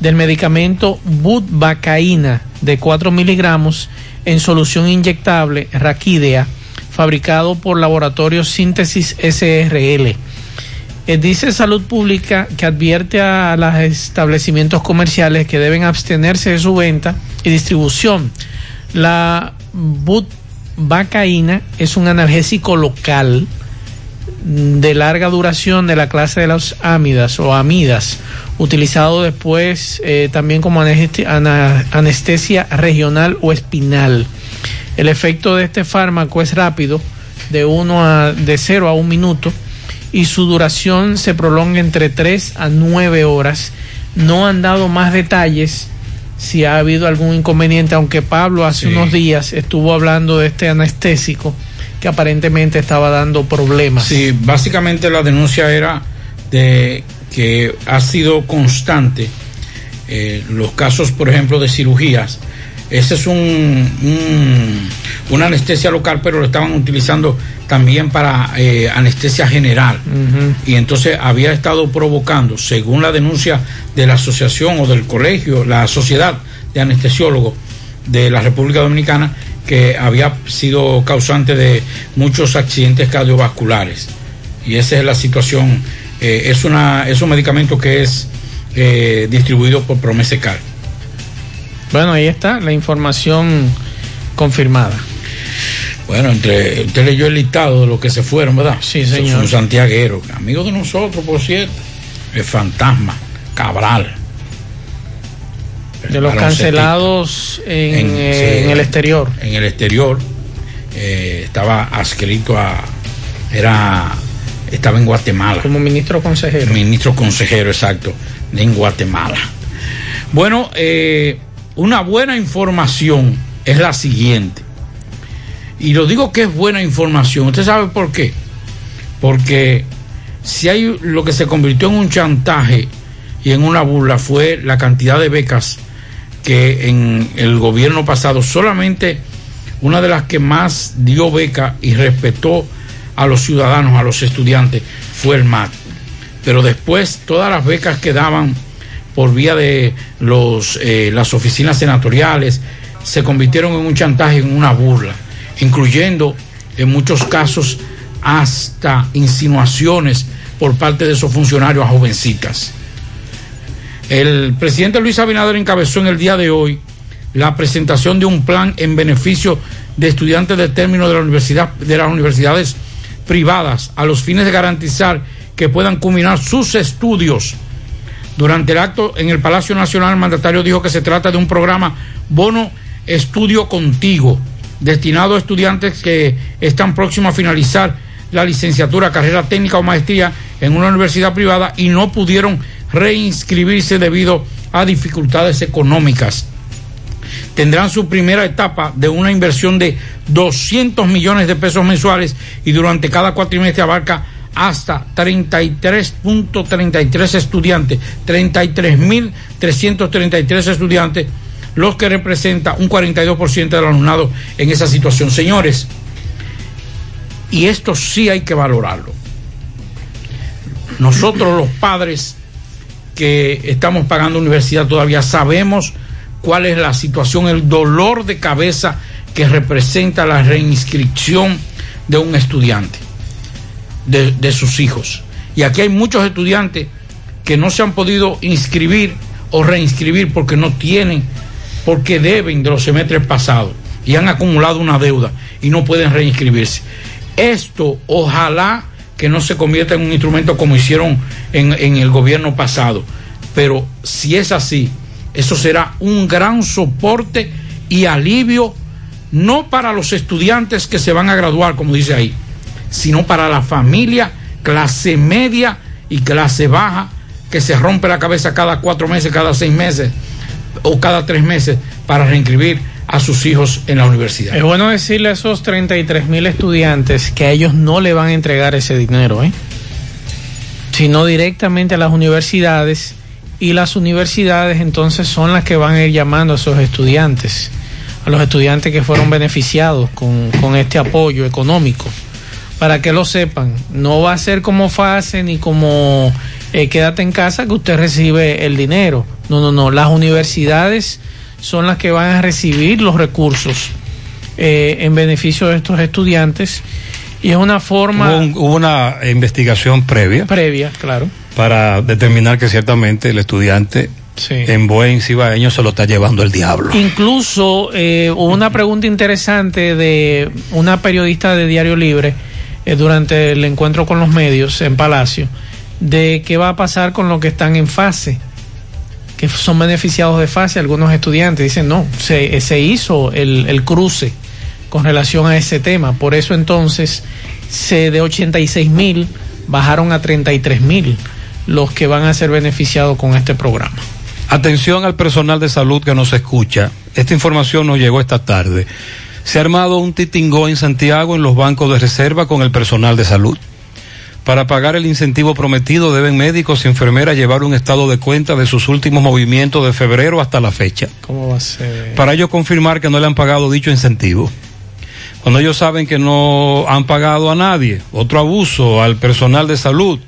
del medicamento Budvacaína de 4 miligramos en solución inyectable Raquidea, fabricado por Laboratorio Síntesis SRL. Eh, dice Salud Pública que advierte a los establecimientos comerciales que deben abstenerse de su venta y distribución. La Budvacaína es un analgésico local de larga duración de la clase de las ámidas o amidas, utilizado después eh, también como anestesia regional o espinal. El efecto de este fármaco es rápido, de, uno a, de 0 a 1 minuto, y su duración se prolonga entre 3 a 9 horas. No han dado más detalles si ha habido algún inconveniente, aunque Pablo hace Sí. unos días estuvo hablando de este anestésico que aparentemente estaba dando problemas. Sí, básicamente la denuncia era de que ha sido constante eh, los casos, por ejemplo, de cirugías. Ese es un, un- una anestesia local, pero lo estaban utilizando también para eh, anestesia general. Y entonces había estado provocando, según la denuncia de la asociación o del colegio, la sociedad de anestesiólogos de la República Dominicana, que había sido causante de muchos accidentes cardiovasculares. Y esa es la situación. eh, es, una, es un medicamento que es eh, distribuido por Promesecal. Bueno, ahí está la información confirmada. Bueno, entre usted leyó el listado de los que se fueron, ¿verdad? Sí, señor. Un santiaguero, amigo de nosotros, por cierto. El fantasma, Cabral. De los cancelados en, eh, sí, en el exterior. En el exterior. eh, estaba adscrito a. Era. Estaba en Guatemala. Como ministro consejero. Ministro consejero, exacto. En Guatemala. Bueno, eh, una buena información es la siguiente. Y lo digo que es buena información. ¿Usted sabe por qué? Porque si hay lo que se convirtió en un chantaje y en una burla fue la cantidad de becas que en el gobierno pasado solamente una de las que más dio beca y respetó a los ciudadanos, a los estudiantes, fue el MAT. Pero después todas las becas que daban por vía de los, eh, las oficinas senatoriales se convirtieron en un chantaje, en una burla, incluyendo en muchos casos hasta insinuaciones por parte de esos funcionarios a jovencitas. El presidente Luis Abinader encabezó en el día de hoy la presentación de un plan en beneficio de estudiantes de término de la universidad de las universidades privadas a los fines de garantizar que puedan culminar sus estudios. Durante el acto en el Palacio Nacional, el mandatario dijo que se trata de un programa Bono Estudio Contigo, destinado a estudiantes que están próximos a finalizar la licenciatura, carrera técnica o maestría en una universidad privada y no pudieron reinscribirse debido a dificultades económicas. Tendrán su primera etapa de una inversión de 200 millones de pesos mensuales y durante cada cuatrimestre abarca hasta 33.33 estudiantes, 33.333 estudiantes, los que representa un 42% del alumnado en esa situación. Señores, y esto sí hay que valorarlo. Nosotros los padres que estamos pagando universidad todavía sabemos cuál es la situación, el dolor de cabeza que representa la reinscripción de un estudiante, de, sus hijos. Y aquí hay muchos estudiantes que no se han podido inscribir o reinscribir porque no tienen, porque deben de los semestres pasados y han acumulado una deuda y no pueden reinscribirse. Esto ojalá que no se convierta en un instrumento como hicieron en, en el gobierno pasado. Pero si es así, eso será un gran soporte y alivio no para los estudiantes que se van a graduar, como dice ahí, sino para la familia, clase media y clase baja, que se rompe la cabeza cada cuatro meses, cada seis meses o cada tres meses para reinscribir a sus hijos en la universidad. Es bueno decirle a esos 33 mil estudiantes que a ellos no le van a entregar ese dinero, ¿eh? sino directamente a las universidades y las universidades entonces son las que van a ir llamando a esos estudiantes, a los estudiantes que fueron beneficiados con, con este apoyo económico. Para que lo sepan, no va a ser como fase ni como eh, quédate en casa que usted recibe el dinero. No, no, no. Las universidades son las que van a recibir los recursos eh, en beneficio de estos estudiantes y es una forma... Hubo, un- hubo una investigación previa Previa, claro. para determinar que ciertamente el estudiante en buen cibaeño se lo está llevando el diablo. Incluso eh, hubo una pregunta interesante de una periodista de Diario Libre eh, durante el encuentro con los medios en Palacio de qué va a pasar con los que están en fase, que son beneficiados de fase. Algunos estudiantes dicen no, se, se hizo el, el cruce con relación a ese tema. Por eso entonces se de 86 mil bajaron a 33 mil los que van a ser beneficiados con este programa. Atención al personal de salud que nos escucha. Esta información nos llegó esta tarde. Se ha armado un titingó en Santiago en los bancos de reserva con el personal de salud. Para pagar el incentivo prometido deben médicos y enfermeras llevar un estado de cuenta de sus últimos movimientos de febrero hasta la fecha. ¿Cómo va a ser? Para ellos confirmar que no le han pagado dicho incentivo. Cuando ellos saben que no han pagado a nadie, otro abuso al personal de salud.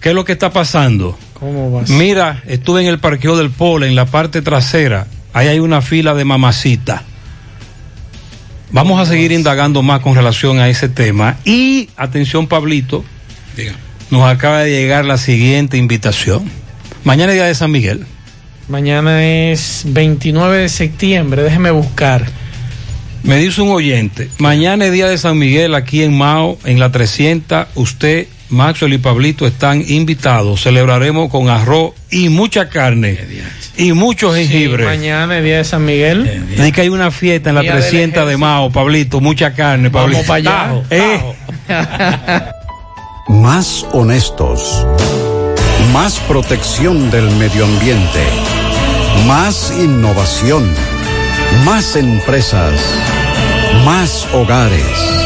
¿Qué es lo que está pasando? ¿Cómo va a ser? Mira, estuve en el parqueo del Polo, en la parte trasera. Ahí hay una fila de mamacita. Vamos a seguir indagando más con relación a ese tema. Y, atención, Pablito, nos acaba de llegar la siguiente invitación. Mañana es día de San Miguel. Mañana es 29 de septiembre, déjeme buscar. Me dice un oyente, mañana es día de San Miguel aquí en Mao, en la 300. Usted, Maxwell y Pablito están invitados. Celebraremos con arroz y mucha carne y mucho jengibre. Mañana es día de San Miguel. Dice que hay una fiesta en la Día del 300 de Mao, Pablito, mucha carne, Pablito. Vamos para allá. Eh, [LAUGHS] Más honestos. Más protección del medio ambiente. Más innovación. Más empresas. Más hogares.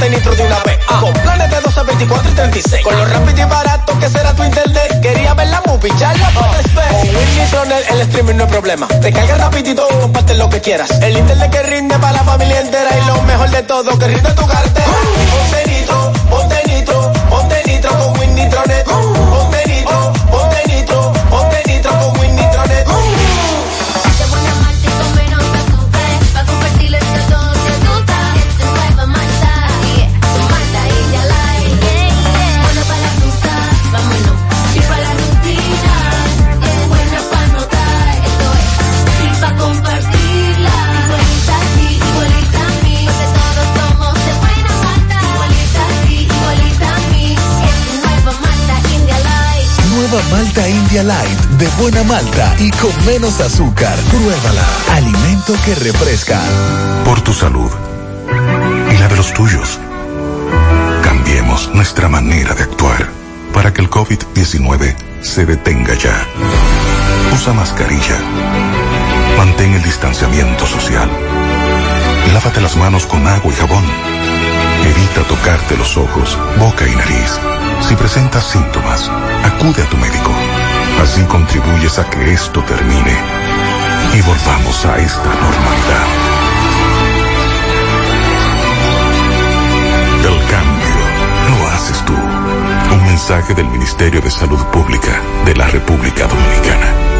20 litros ah. Con planes de 12, 24 y 36. Con lo rápido y barato que será tu internet. Quería ver la movie, charla la ah. Con Winnie el streaming no es problema. Te cargas rapidito y comparte lo que quieras. El internet que rinde para la familia entera. Y lo mejor de todo, que rinde tu cartera. Uh. Ponte nitro, ponte nitro, ponte nitro con Winnitronet Light de buena malta y con menos azúcar. Pruébala. Alimento que refresca. Por tu salud y la de los tuyos. Cambiemos nuestra manera de actuar para que el COVID-19 se detenga ya. Usa mascarilla. Mantén el distanciamiento social. Lávate las manos con agua y jabón. Evita tocarte los ojos, boca y nariz. Si presentas síntomas, acude a tu médico. Así contribuyes a que esto termine y volvamos a esta normalidad. El cambio lo haces tú. Un mensaje del Ministerio de Salud Pública de la República Dominicana.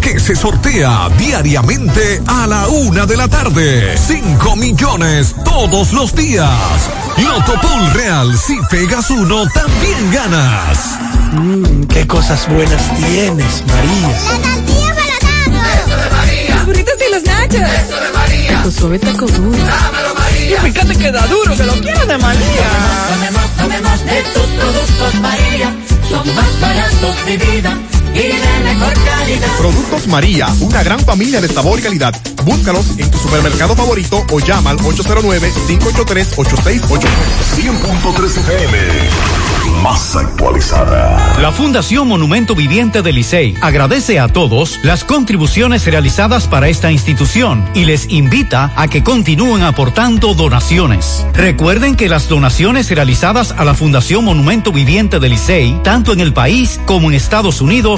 Que se sortea diariamente a la una de la tarde. 5 millones todos los días. Loto Pool Real, si pegas uno, también ganas. Mmm, qué cosas buenas tienes, María. La tortilla para Eso de María. Los burritos y los nachos. Eso de María. Tu suave taco duro. Dámelo, María. Y fíjate que da duro, que lo quiero de María. Tomemos, tomemos de tus productos, María. Son más baratos de vida y de mejor calidad. Productos María, una gran familia de sabor y calidad. Búscalos en tu supermercado favorito o llama al 809-583-8689. 100.3 FM, más actualizada. La Fundación Monumento Viviente del Licey agradece a todos las contribuciones realizadas para esta institución y les invita a que continúen aportando donaciones. Recuerden que las donaciones realizadas a la Fundación Monumento Viviente del Licey, tanto en el país como en Estados Unidos,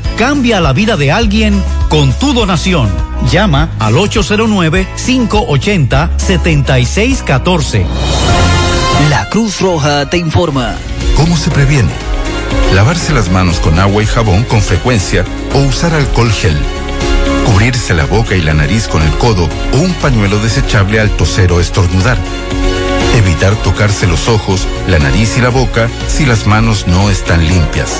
Cambia la vida de alguien con tu donación. Llama al 809-580-7614. La Cruz Roja te informa. ¿Cómo se previene? Lavarse las manos con agua y jabón con frecuencia o usar alcohol gel. Cubrirse la boca y la nariz con el codo o un pañuelo desechable al toser o estornudar. Evitar tocarse los ojos, la nariz y la boca si las manos no están limpias.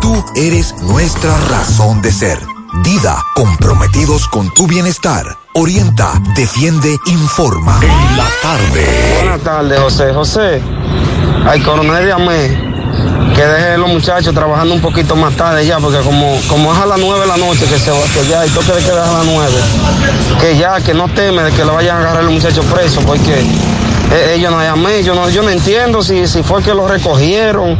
tú eres nuestra razón de ser. Dida, comprometidos con tu bienestar. Orienta, defiende, informa. En la tarde. Buenas tardes, José. José, al coronel llamé que deje los muchachos trabajando un poquito más tarde ya, porque como, como es a las nueve de la noche que, se, que ya el toque de queda es a las nueve, que ya, que no teme de que lo vayan a agarrar los muchachos presos, porque eh, ellos no llamé, yo no, yo no entiendo si, si fue que lo recogieron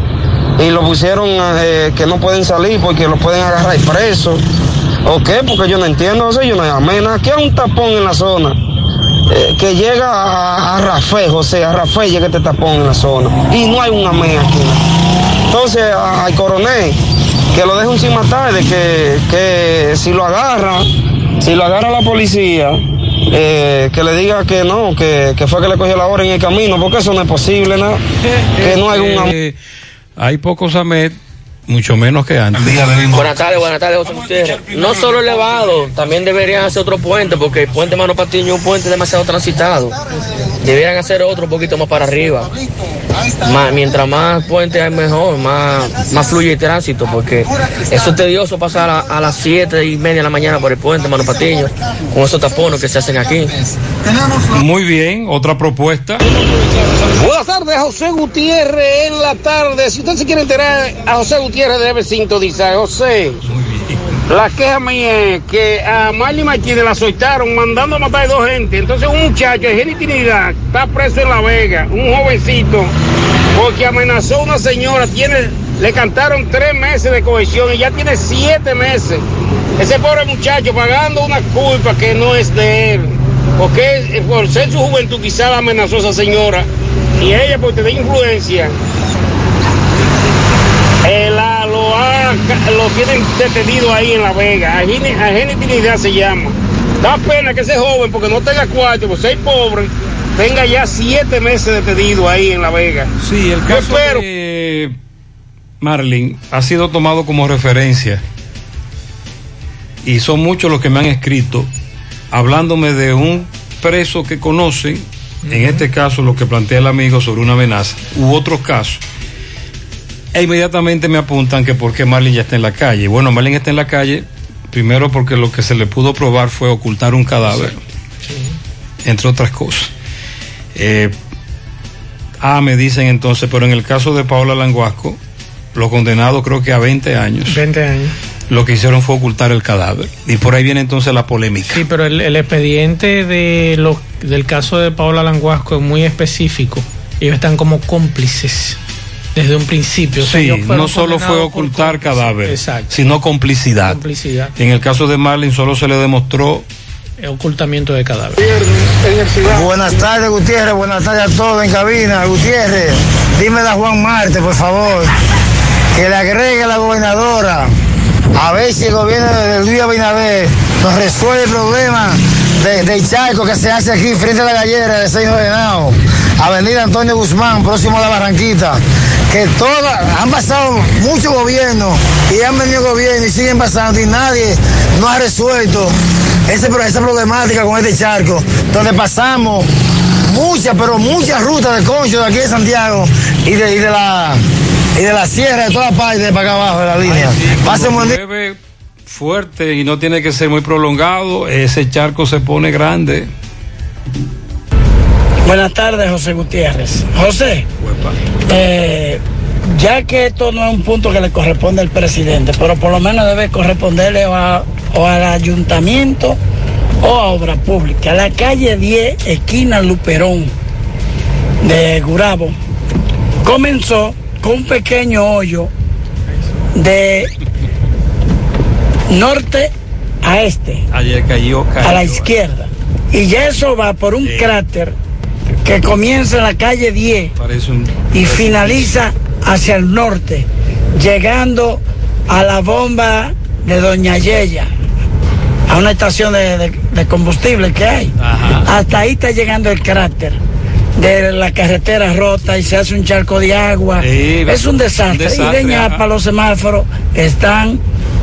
y lo pusieron eh, que no pueden salir porque lo pueden agarrar presos. ¿O qué? Porque yo no entiendo, José, yo no llamé nada. Aquí hay un tapón en la zona. eh, que llega a, a Rafé, José, a Rafé llega este tapón en la zona. Y no hay una mea aquí. Entonces, al coronel, que lo deje un más tarde, que, que si lo agarra, si lo agarra la policía, eh, que le diga que no, que, que fue que le cogió la hora en el camino, porque eso no es posible, ¿no? Que no hay un am- Eh, hay pocos AMET, mucho menos que antes. Buenas tardes, buenas tardes, José Gutiérrez. No solo elevado, también deberían hacer otro puente, porque el puente Mano Patiño es un puente demasiado transitado. Deberían hacer otro un poquito más para arriba. Más- mientras más puente hay mejor, más, más fluye el tránsito, porque eso es tedioso pasar a, a las 7 y media de la mañana por el puente Mano Patiño, con esos tapones que se hacen aquí. Muy bien, otra propuesta. Buenas tardes, José Gutiérrez en la tarde. Si usted se quiere enterar a José Gutiérrez, debe sintonizar. José, la queja mía es que a Marley Martínez la soltaron mandando a matar a dos gente. Entonces un muchacho de Jenny Trinidad está preso en La Vega, un jovencito, porque amenazó a una señora. Tiene, le cantaron tres meses de cohesión y ya tiene siete meses. Ese pobre muchacho pagando una culpa que no es de él. Porque por ser su juventud quizá la amenazó a esa señora y ella por tener influencia la- lo, ha- lo tienen detenido ahí en La Vega. A Geni a Geni Trinidad se llama. Da pena que ese joven, porque no tenga cuarto, por ser pobre, tenga ya siete meses detenido ahí en La Vega. Sí, el caso espero- de Marlin ha sido tomado como referencia y son muchos los que me han escrito hablándome de un preso que conocen, en este caso lo que plantea el amigo sobre una amenaza, u otros casos. E inmediatamente me apuntan que por qué Marlin ya está en la calle. Bueno, Marlin está en la calle primero porque lo que se le pudo probar fue ocultar un cadáver, entre otras cosas. Eh, ah, me dicen entonces, pero en el caso de Paola Languasco, lo condenado creo que a 20 años. 20 años. Lo que hicieron fue ocultar el cadáver. Y por ahí viene entonces la polémica. Sí, pero el, el expediente de lo, del caso de Paola Languasco es muy específico. Ellos están como cómplices desde un principio. O sea, Sí, ellos fueron no solo fue ocultar cadáver, Exacto. sino complicidad. complicidad, En el caso de Marlin solo se le demostró ocultamiento de cadáver. Buenas tardes, Gutiérrez. Buenas tardes a todos en cabina. Gutiérrez, dímele a Juan Marte, por favor, que le agregue a la gobernadora. A ver si el gobierno de Luis Abinader nos resuelve el problema de- del charco que se hace aquí frente a la gallera de Seis Venado, Avenida Antonio Guzmán, próximo a la Barranquita. Que todas, han pasado muchos gobiernos y han venido gobiernos y siguen pasando y nadie no ha resuelto ese, esa problemática con este charco, donde pasamos muchas, pero muchas rutas de concho de aquí de Santiago y de, y de la y de la sierra de todas partes para acá abajo de la línea. Pasen buen día. llueve fuerte y no tiene que ser muy prolongado, ese charco se pone grande. Buenas tardes, José Gutiérrez. José, eh, ya que esto no es un punto que le corresponde al presidente, pero por lo menos debe corresponderle o, a- o al ayuntamiento o a obra pública. La calle 10, esquina Luperón de Gurabo, comenzó con un pequeño hoyo de norte a este Ayer cayó, cayó. a la izquierda. Y ya eso va por un cráter que comienza en la calle 10 Parece un... y finaliza hacia el norte, llegando a la bomba de Doña Yeya, a una estación de, de- de combustible que hay. Hasta ahí está llegando el cráter de la carretera rota y se hace un charco de agua. Sí, es un desastre. un desastre, y de ñapa los semáforos están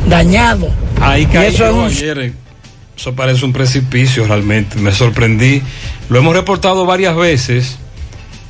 dañados. Ahí Y eso es un ayer. Eso parece un precipicio realmente. Me sorprendí. Lo hemos reportado varias veces,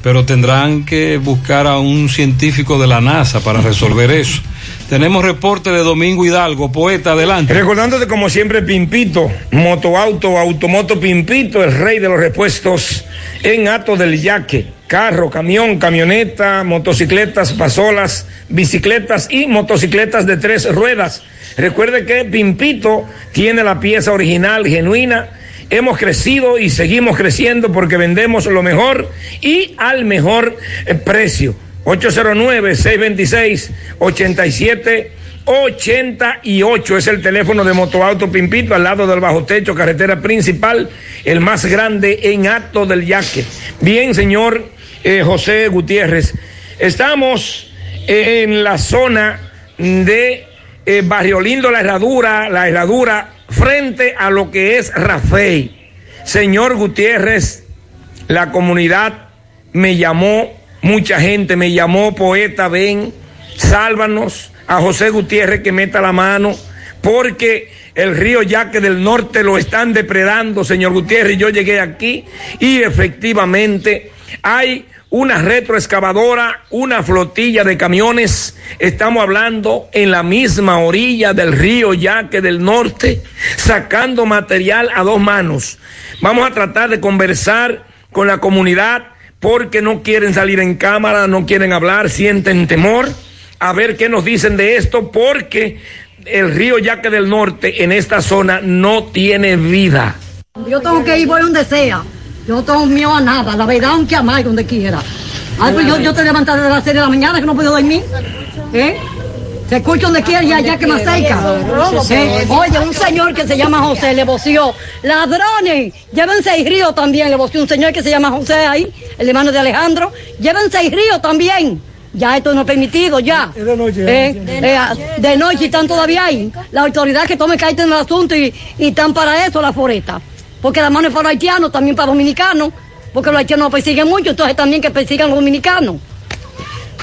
pero tendrán que buscar a un científico de la NASA para resolver eso. Tenemos reporte de Domingo Hidalgo, poeta, adelante. Recordándote como siempre Pimpito, Motoauto, Automoto Pimpito, el rey de los repuestos en Ato del Yaque, carro, camión, camioneta, motocicletas, pasolas, bicicletas y motocicletas de tres ruedas. Recuerde que Pimpito tiene la pieza original, genuina. Hemos crecido y seguimos creciendo porque vendemos lo mejor y al mejor eh, precio. 809-626-8788 es el teléfono de Motoauto Pimpito al lado del bajo techo, carretera principal, el más grande en acto del yaque. Bien, señor eh, José Gutiérrez, estamos en la zona de eh, Barrio Lindo, la herradura, la herradura, frente a lo que es Rafael. Señor Gutiérrez, la comunidad me llamó, mucha gente me llamó, poeta, ven, sálvanos a José Gutiérrez que meta la mano, porque el río Yaque del Norte lo están depredando, señor Gutiérrez. Yo llegué aquí y efectivamente hay una retroexcavadora, una flotilla de camiones. Estamos hablando en la misma orilla del río Yaque del Norte, sacando material a dos manos. Vamos a tratar de conversar con la comunidad porque no quieren salir en cámara, no quieren hablar, sienten temor. A ver qué nos dicen de esto, porque el río Yaque del Norte en esta zona no tiene vida. Yo tengo que ir voy donde sea. Yo no tengo miedo a nada, la verdad, aunque amáis donde quiera. Ay, pues yo, yo te levanté de las 6 de la mañana que no puedo dormir. ¿Eh? Se escucha donde quiera y allá que más cerca. ¿Eh? Oye, un señor que se llama José le voció. Ladrones, llévense el río también. Le voció un señor que se llama José ahí, el hermano de Alejandro. Llévense el río también. Ya esto no es permitido, ya. de noche. Eh, eh, de noche están todavía ahí. La autoridad que tome carta en el asunto y, y están para eso la foresta. Porque la mano es para los haitianos, también para los dominicanos. Porque los haitianos persiguen mucho, entonces también que persigan los dominicanos.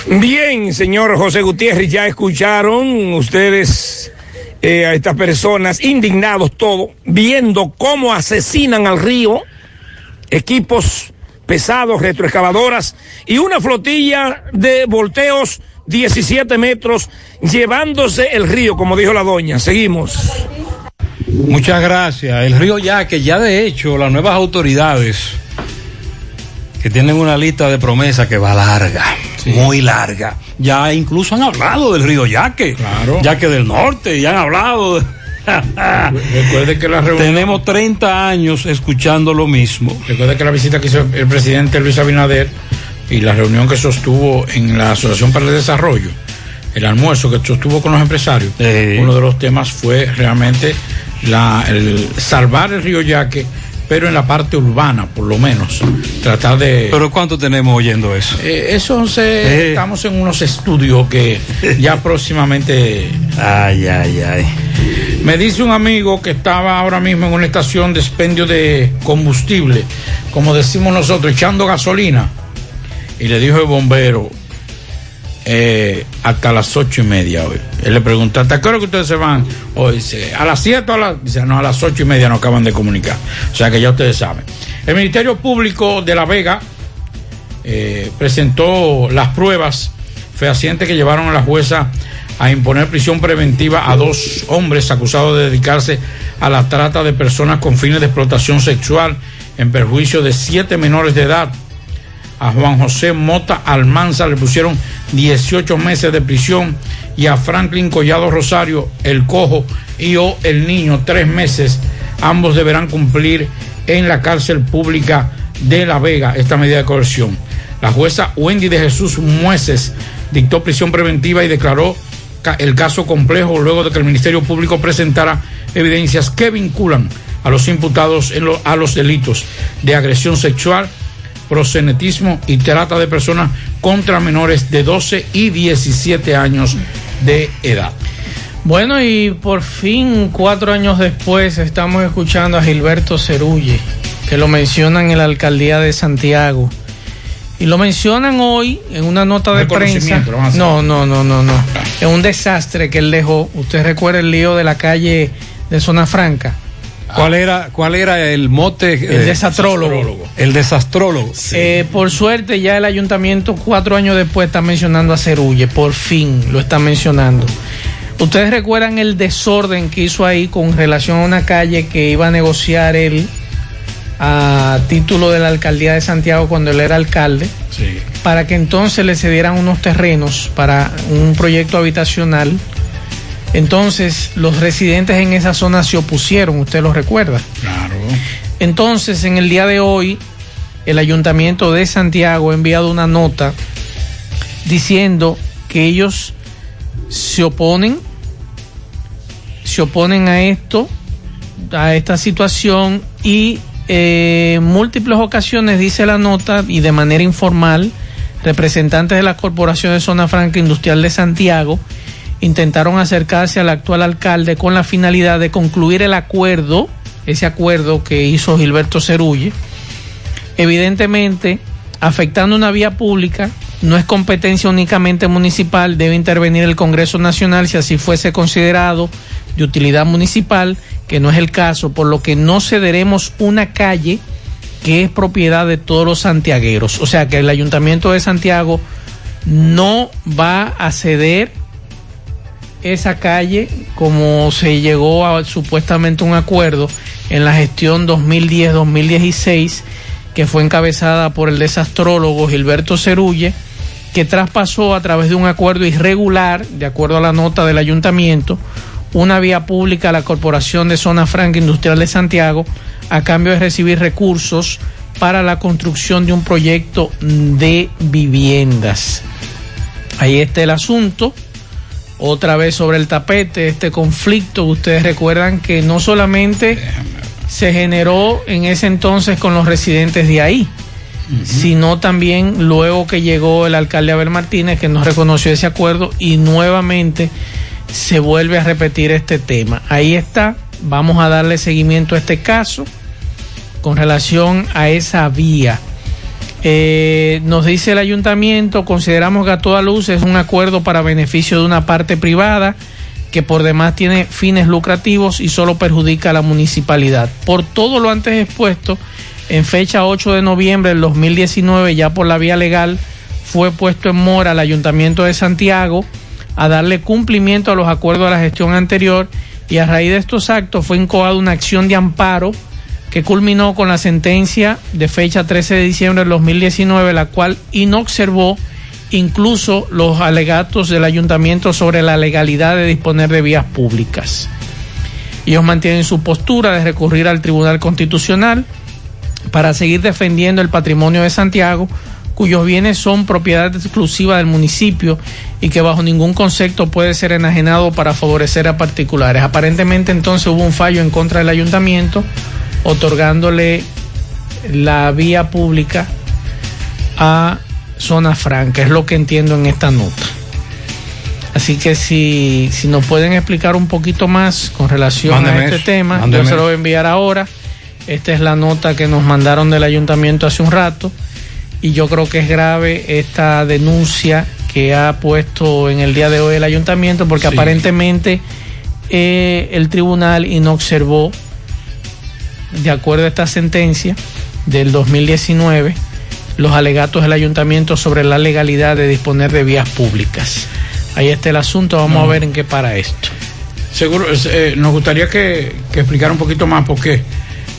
Bien, señor José Gutiérrez, ya escucharon ustedes eh, a estas personas indignados todos, viendo cómo asesinan al río, equipos pesados, retroexcavadoras y una flotilla de volteos 17 metros llevándose el río, como dijo la doña. Seguimos. Muchas gracias. El río Yaque, ya de hecho, las nuevas autoridades que tienen una lista de promesas que va larga, muy larga. Ya incluso han hablado del río Yaque, Claro. Yaque del Norte, ya han hablado. de- Recuerde que la reunión. Tenemos 30 años escuchando lo mismo. Recuerde que la visita que hizo el presidente Luis Abinader y la reunión que sostuvo en la Asociación para el Desarrollo, el almuerzo que sostuvo con los empresarios, uno de los temas fue realmente la, el salvar el río Yaque, pero en la parte urbana, por lo menos. Tratar de. Pero ¿cuánto tenemos oyendo eso? Eh, eso se, Eh. estamos en unos estudios que ya [LAUGHS] próximamente. Ay, ay, ay. Me dice un amigo que estaba ahora mismo en una estación de expendio de combustible, como decimos nosotros, echando gasolina. Y le dijo el bombero, eh, hasta las ocho y media hoy. Él le preguntó, ¿hasta qué hora que ustedes se van? Hoy dice, a las siete o a las... Dice, no, a las ocho y media nos acaban de comunicar. O sea que ya ustedes saben. El Ministerio Público de La Vega eh, presentó las pruebas fehacientes que llevaron a la jueza a imponer prisión preventiva a dos hombres acusados de dedicarse a la trata de personas con fines de explotación sexual en perjuicio de siete menores de edad. A Juan José Mota Almanza le pusieron 18 meses de prisión y a Franklin Collado Rosario, el cojo y o el niño, tres meses. Ambos deberán cumplir en la cárcel pública de La Vega esta medida de coerción. La jueza Wendy de Jesús Mueces dictó prisión preventiva y declaró el caso complejo luego de que el Ministerio Público presentara evidencias que vinculan a los imputados a los delitos de agresión sexual, prosenetismo y trata de personas contra menores de 12 y 17 años de edad. Bueno, y por fin, cuatro años después, estamos escuchando a Gilberto Cerulle, que lo mencionan en la alcaldía de Santiago. Y lo mencionan hoy en una nota de prensa. No, no, no, no, no. Es un desastre que él dejó. Usted recuerda el lío de la calle de Zona Franca. ¿Cuál era, cuál era el mote? El desastrólogo. El desastrólogo. Eh, por suerte, ya el ayuntamiento, cuatro años después, está mencionando a Cerulle. Por fin lo está mencionando. Ustedes recuerdan el desorden que hizo ahí con relación a una calle que iba a negociar él a título de la alcaldía de Santiago cuando él era alcalde, Sí. para que entonces le cedieran unos terrenos para un proyecto habitacional. Entonces los residentes en esa zona se opusieron, usted lo recuerda. Claro. Entonces, en el día de hoy, el ayuntamiento de Santiago ha enviado una nota diciendo que ellos se oponen, se oponen a esto, a esta situación y eh, en múltiples ocasiones dice la nota y de manera informal Representantes de la Corporación de Zona Franca Industrial de Santiago intentaron acercarse al actual alcalde con la finalidad de concluir el acuerdo, ese acuerdo que hizo Gilberto Cerulle. Evidentemente, afectando una vía pública, no es competencia únicamente municipal, debe intervenir el Congreso Nacional si así fuese considerado de utilidad municipal, que no es el caso, por lo que no cederemos una calle que es propiedad de todos los santiagueros. O sea que el Ayuntamiento de Santiago no va a ceder esa calle como se llegó a supuestamente un acuerdo en la gestión 2010-2016 que fue encabezada por el desastrólogo Gilberto Cerulle que traspasó a través de un acuerdo irregular, de acuerdo a la nota del ayuntamiento, una vía pública a la Corporación de Zona Franca Industrial de Santiago a cambio de recibir recursos para la construcción de un proyecto de viviendas. Ahí está el asunto. Otra vez sobre el tapete, este conflicto, ustedes recuerdan que no solamente se generó en ese entonces con los residentes de ahí, sino también luego que llegó el alcalde Abel Martínez, que no reconoció ese acuerdo y nuevamente se vuelve a repetir este tema. Ahí está, vamos a darle seguimiento a este caso con relación a esa vía. Eh, nos dice el ayuntamiento, consideramos que a toda luz es un acuerdo para beneficio de una parte privada que por demás tiene fines lucrativos y solo perjudica a la municipalidad. Por todo lo antes expuesto, en fecha 8 de noviembre del 2019, ya por la vía legal, fue puesto en mora al Ayuntamiento de Santiago a darle cumplimiento a los acuerdos de la gestión anterior y a raíz de estos actos fue incoada una acción de amparo que culminó con la sentencia de fecha 13 de diciembre del 2019, la cual inobservó incluso los alegatos del ayuntamiento sobre la legalidad de disponer de vías públicas. Ellos mantienen su postura de recurrir al Tribunal Constitucional para seguir defendiendo el patrimonio de Santiago, cuyos bienes son propiedad exclusiva del municipio y que bajo ningún concepto puede ser enajenado para favorecer a particulares. Aparentemente entonces hubo un fallo en contra del ayuntamiento otorgándole la vía pública a zona franca, es lo que entiendo en esta nota. Así que si, si nos pueden explicar un poquito más con relación Mándeme a este tema, mándeme yo se lo voy a enviar ahora. Esta es la nota que nos mandaron del ayuntamiento hace un rato y yo creo que es grave esta denuncia que ha puesto en el día de hoy el ayuntamiento porque Sí. aparentemente eh, el tribunal inobservó de acuerdo a esta sentencia del 2019 los alegatos del ayuntamiento sobre la legalidad de disponer de vías públicas. Ahí está el asunto, vamos a ver en qué para esto. Seguro, eh, nos gustaría que, que explicara un poquito más porque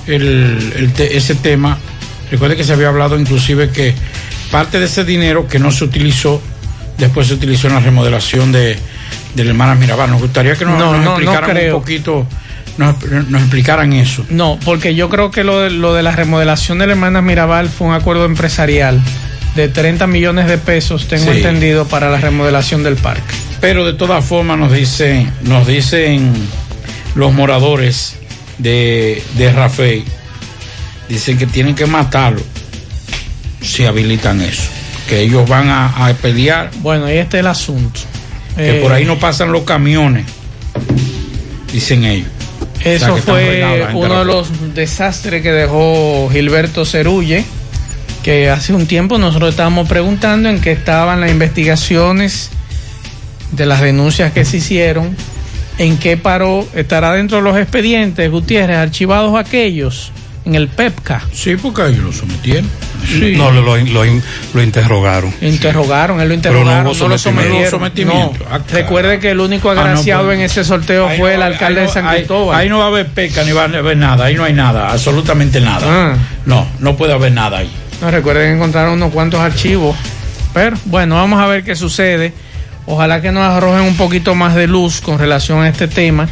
el, el te- ese tema, recuerde que se había hablado inclusive que parte de ese dinero que no se utilizó, después se utilizó en la remodelación de, de la hermana Mirabal. Nos gustaría que nos, No, nos creo. un poquito, nos, nos explicaran eso. No, porque yo creo que lo de, lo de la remodelación de la hermana Mirabal fue un acuerdo empresarial de 30 millones de pesos, tengo Sí. entendido, para la remodelación del parque. Pero de todas formas nos dicen, nos dicen los moradores de, de Rafael, dicen que tienen que matarlo si habilitan eso. Que ellos van a, a pelear. Bueno, ahí está el asunto. Que Eh, por ahí no pasan los camiones, dicen ellos. O sea, Eso fue uno de los desastres que dejó Gilberto Cerulle, que hace un tiempo nosotros estábamos preguntando en qué estaban las investigaciones de las denuncias que se hicieron, en qué paró, estará dentro de los expedientes, Gutiérrez, archivados aquellos en el PEPCA. Sí, porque ellos lo sometieron. Sí. No, lo, lo, lo in- lo interrogaron. Interrogaron, él lo Pero no interrogaron, hubo no, lo sometieron. No hubo sometimiento. No. Ah. Recuerde que el único Ah, no, agraciado pues, en ese sorteo fue no el alcalde de San Cristóbal. Ahí no va a haber peca ni va a haber nada, ahí no hay nada, absolutamente nada. Ah. No, no puede haber nada ahí. No, recuerden que encontraron unos cuantos archivos. Pero bueno, vamos a ver qué sucede. Ojalá que nos arrojen un poquito más de luz con relación a este tema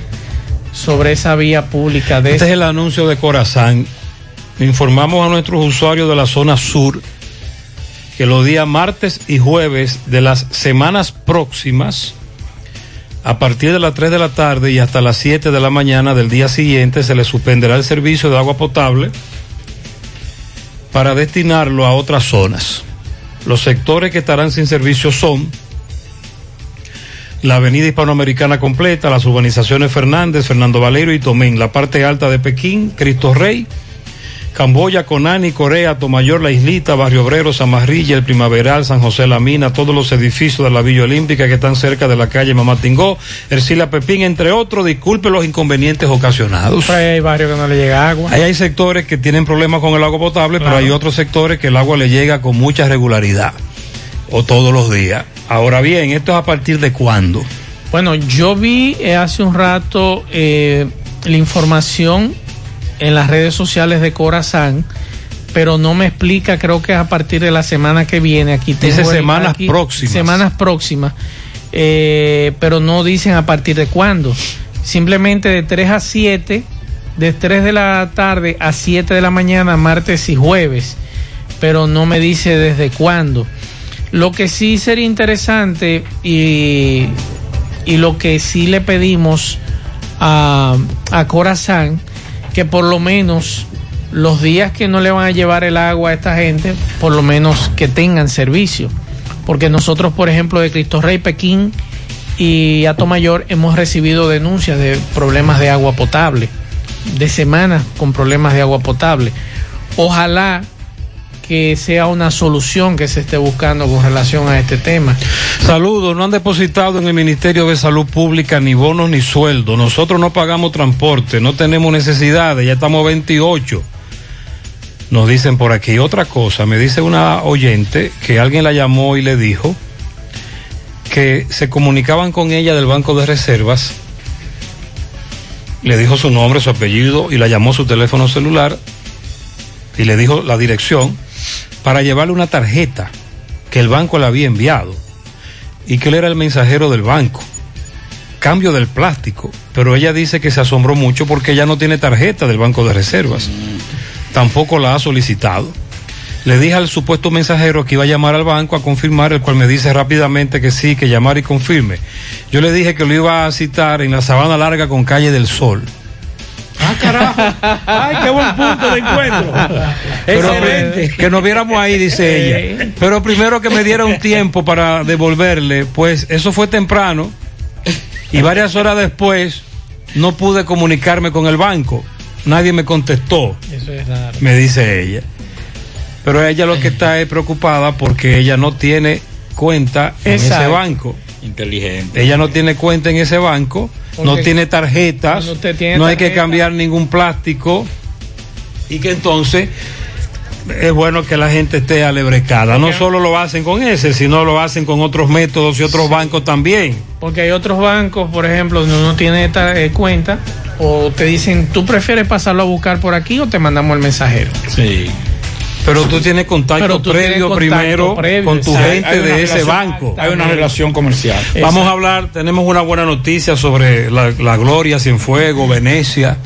sobre esa vía pública de Este es el anuncio de Corazán. Informamos a nuestros usuarios de la zona sur que los días martes y jueves de las semanas próximas, a partir de las 3 de la tarde y hasta las 7 de la mañana del día siguiente, se les suspenderá el servicio de agua potable para destinarlo a otras zonas. Los sectores que estarán sin servicio son la avenida hispanoamericana completa, las urbanizaciones Fernández, Fernando Valero y Tomín, la parte alta de Pekín, Cristo Rey, Camboya, Conani, Corea, Tomayor, La Islita, Barrio Obrero, Zamarrilla, El Primaveral, San José La Mina, todos los edificios de la Villa Olímpica que están cerca de la calle Mamatingó, Ercila Pepín, entre otros, disculpe los inconvenientes ocasionados. Ahí hay barrios que no le llega agua. Ahí hay sectores que tienen problemas con el agua potable, pero hay otros sectores que el agua le llega con mucha regularidad o todos los días. Ahora bien, ¿esto es a partir de cuándo? Bueno, yo vi eh, hace un rato eh, la información en las redes sociales de Corazán, pero no me explica, creo que es a partir de la semana que viene. Aquí tengo Dice semanas aquí- próximas. Semanas próximas, eh, pero no dicen a partir de cuándo. Simplemente de 3 a 7, de 3 de la tarde a 7 de la mañana, martes y jueves, pero no me dice desde cuándo. Lo que sí sería interesante y, y lo que sí le pedimos a, a Corazán, que por lo menos los días que no le van a llevar el agua a esta gente, por lo menos que tengan servicio. Porque nosotros, por ejemplo, de Cristo Rey, Pekín y Atomayor hemos recibido denuncias de problemas de agua potable, de semanas con problemas de agua potable. Ojalá que sea una solución que se esté buscando con relación a este tema. Saludos, no han depositado en el Ministerio de Salud Pública ni bonos ni sueldo. Nosotros no pagamos transporte, no tenemos necesidades, ya estamos 28. Nos dicen por aquí otra cosa, me dice una oyente que alguien la llamó y le dijo que se comunicaban con ella del Banco de Reservas, le dijo su nombre, su apellido y la llamó su teléfono celular y le dijo la dirección para llevarle una tarjeta que el banco le había enviado y que él era el mensajero del banco. Cambio del plástico, pero ella dice que se asombró mucho porque ella no tiene tarjeta del banco de reservas. Tampoco la ha solicitado. Le dije al supuesto mensajero que iba a llamar al banco a confirmar, el cual me dice rápidamente que sí, que llamar y confirme. Yo le dije que lo iba a citar en la Sabana Larga con Calle del Sol. Ah, carajo. Ay, qué buen punto de encuentro. Pero Excelente. que nos viéramos ahí, dice ella. Pero primero que me diera un tiempo para devolverle, pues eso fue temprano y varias horas después no pude comunicarme con el banco. Nadie me contestó, Eso es raro. me dice ella. Pero ella lo que está es preocupada porque ella no tiene cuenta en ese Exacto. banco. Inteligente. Ella no tiene cuenta en ese banco, no tiene tarjetas, cuando usted tiene no hay que cambiar ningún plástico y que entonces es bueno que la gente esté alebrecada. No solo lo hacen con ese, sino lo hacen con otros métodos y otros bancos también. Porque hay otros bancos, por ejemplo, donde uno tiene esta eh, cuenta, o te dicen, ¿tú prefieres pasarlo a buscar por aquí o te mandamos el mensajero? Sí. Pero tú tienes contacto Pero tú tienes previo contacto primero previo, con tu gente de ese relación- banco. Hay una relación comercial. Vamos a hablar, tenemos una buena noticia sobre la, la Gloria Cienfuego, Venecia.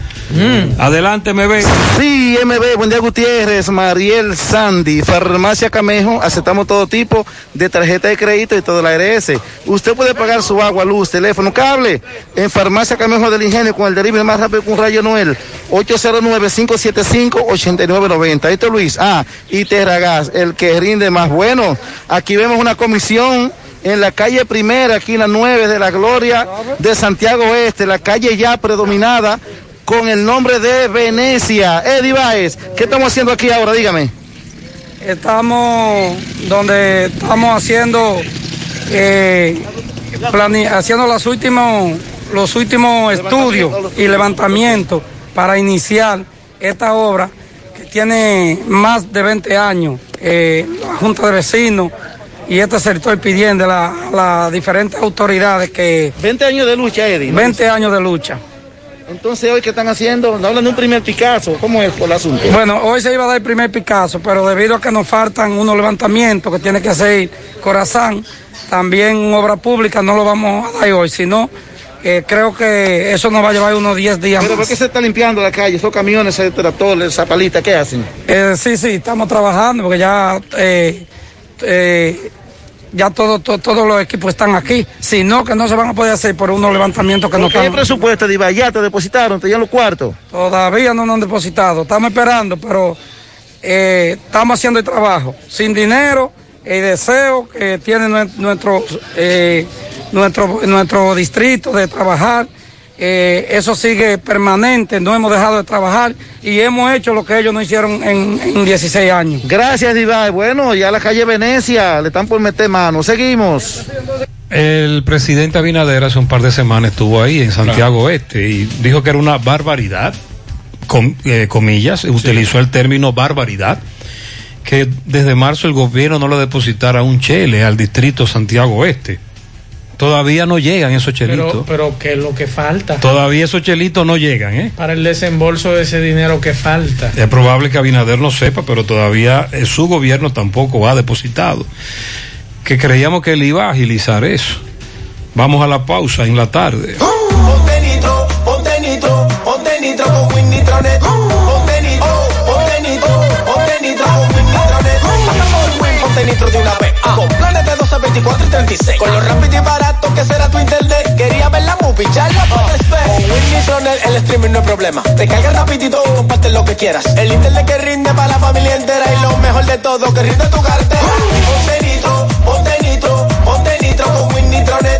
Adelante, me ve. Sí, MB, buen día Gutiérrez, Mariel Sandy, Farmacia Camejo, aceptamos todo tipo de tarjeta de crédito y todo la ARS. Usted puede pagar su agua, luz, teléfono, cable en Farmacia Camejo del Ingenio con el delivery más rápido que un rayo Noel, 809-575-8990. Esto es Luis, ah, y Terragas, el que rinde más bueno. Aquí vemos una comisión en la calle primera, aquí en la 9 de la Gloria de Santiago Este, la calle ya predominada con el nombre de Venecia. Eddie ¿qué estamos haciendo aquí ahora? Dígame. Estamos donde estamos haciendo, eh, plane- haciendo los últimos, los últimos estudios y levantamientos para iniciar esta obra tiene más de 20 años. Eh, la Junta de Vecinos y este sector pidiendo a la- las diferentes autoridades que... 20 años de lucha, Eddie. 20 años de lucha. Entonces, hoy, ¿qué están haciendo? Nos hablan de un primer Picasso. ¿Cómo es el asunto? Bueno, hoy se iba a dar el primer Picasso, pero debido a que nos faltan unos levantamientos que tiene que hacer Corazán, también obra pública no lo vamos a dar hoy, sino eh, creo que eso nos va a llevar unos 10 días ¿Pero por qué se está limpiando la calle? Esos camiones, esos tractores, esa palita, ¿qué hacen? Eh, sí, sí, estamos trabajando porque ya, eh, ya todo, todo- todos los equipos están aquí, sino que no se van a poder hacer por unos levantamientos que no ¿Qué están... presupuesto, Diva? ¿Ya te depositaron? ¿Te dieron los cuartos? Todavía no nos han depositado, estamos esperando, pero estamos haciendo el trabajo. Sin dinero el deseo que tiene nue- nuestro, nuestro, nuestro distrito de trabajar. eh, eso sigue permanente, no hemos dejado de trabajar y hemos hecho lo que ellos no hicieron en, en 16 años. Gracias, Iván. Bueno, ya la calle Venecia le están por meter mano. Seguimos. El presidente Abinader hace un par de semanas estuvo ahí en Santiago Este y dijo que era una barbaridad, com- eh, comillas, utilizó el término barbaridad, que desde marzo el gobierno no le depositara un chele al distrito Santiago Este. Todavía no llegan esos chelitos. Pero, pero ¿qué es lo que falta? Todavía esos chelitos no llegan, ¿eh? Para el desembolso de ese dinero que falta. Es probable que Abinader no sepa, pero todavía eh, su gobierno tampoco ha depositado. Que creíamos que él iba a agilizar eso. Vamos a la pausa en la tarde. Ponte nitro, ponte nitro, ponte nitro con Win Nitronet. Ponte nitro, ponte nitro, ponte nitro con Win Nitronet. Pasa por Win, ponte nitro de una vez. Con planes de 12, 24 y 36. Con lo rápido y barato que será tu internet. Quería ver la movie, ya la puedes ver. Con Win Nitronet el streaming no es problema. Te carga rapidito y comparte lo que quieras. El internet que rinde para la familia entera. Y lo mejor de todo, que rinde tu cartera. Ponte nitro, ponte nitro, ponte nitro con Win Nitronet.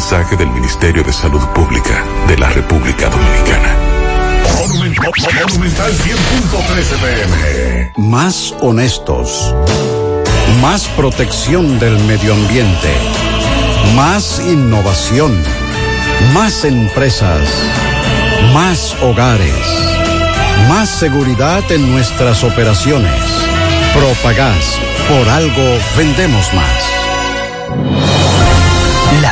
Mensaje del Ministerio de Salud Pública de la República Dominicana. Monumental 100.13 pm. Más honestos. Más protección del medio ambiente. Más innovación. Más empresas. Más hogares. Más seguridad en nuestras operaciones. Propagás. Por algo vendemos más.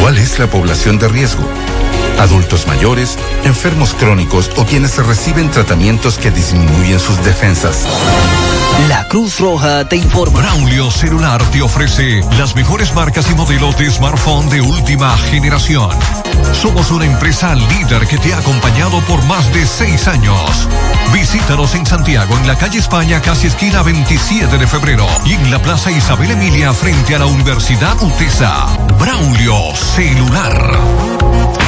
¿Cuál es la población de riesgo? Adultos mayores, enfermos crónicos o quienes reciben tratamientos que disminuyen sus defensas. La Cruz Roja te informa. Braulio Celular te ofrece las mejores marcas y modelos de smartphone de última generación. Somos una empresa líder que te ha acompañado por más de seis años. Visítanos en Santiago, en la calle España, casi esquina 27 de febrero, y en la Plaza Isabel Emilia, frente a la Universidad UTESA. Braulio Celular.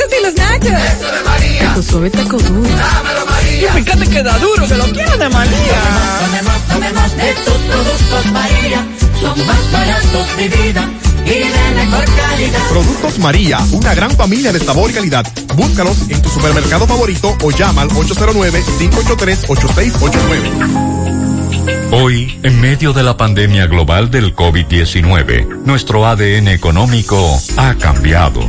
burritos y los nachos. Eso de María. Tu suave taco duro. Dámelo, María. Y fíjate que da duro, que lo quiero de María. Tomemos, tomemos de tus productos, María. Son más baratos de vida. Y de mejor calidad. Productos María, una gran familia de sabor y calidad. Búscalos en tu supermercado favorito o llama al 809-583-8689. Hoy, en medio de la pandemia global del COVID-19, nuestro ADN económico ha cambiado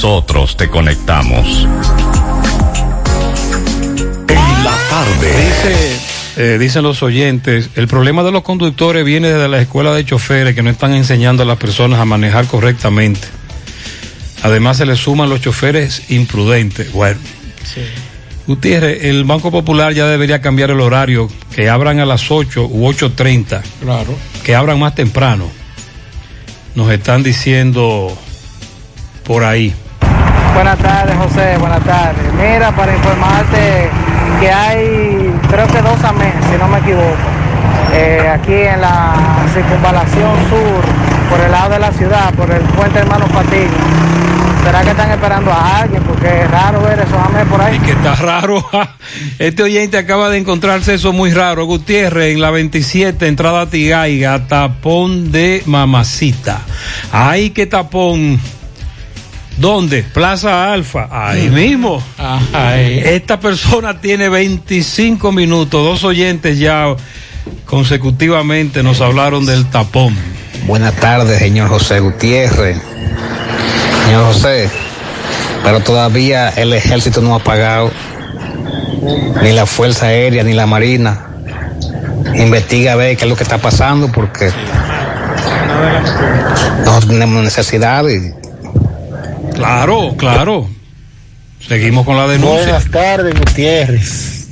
nosotros te conectamos. En la tarde. Dice, eh, dicen los oyentes, el problema de los conductores viene desde la escuela de choferes que no están enseñando a las personas a manejar correctamente. Además se le suman los choferes imprudentes. Bueno, Gutiérrez, el Banco Popular ya debería cambiar el horario, que abran a las 8 u 8.30. Claro. Que abran más temprano. Nos están diciendo por ahí. Buenas tardes, José. Buenas tardes. Mira, para informarte que hay, creo que dos AMES, si no me equivoco, eh, aquí en la circunvalación sur, por el lado de la ciudad, por el puente Hermano Patiño. ¿Será que están esperando a alguien? Porque es raro ver esos AMES por ahí. Que está raro. [LAUGHS] Este oyente acaba de encontrarse eso muy raro. Gutiérrez, en la 27, entrada a tapón de mamacita. Ay, qué tapón. ¿Dónde? Plaza Alfa. Ahí mismo. Esta persona tiene 25 minutos. Dos oyentes ya consecutivamente nos hablaron del tapón. Buenas tardes, señor José Gutiérrez. Señor José, pero todavía el ejército no ha pagado, ni la Fuerza Aérea, ni la Marina. Investiga a ver qué es lo que está pasando, porque no tenemos necesidad. Y... Claro, claro. Seguimos con la denuncia. Buenas tardes, Gutiérrez.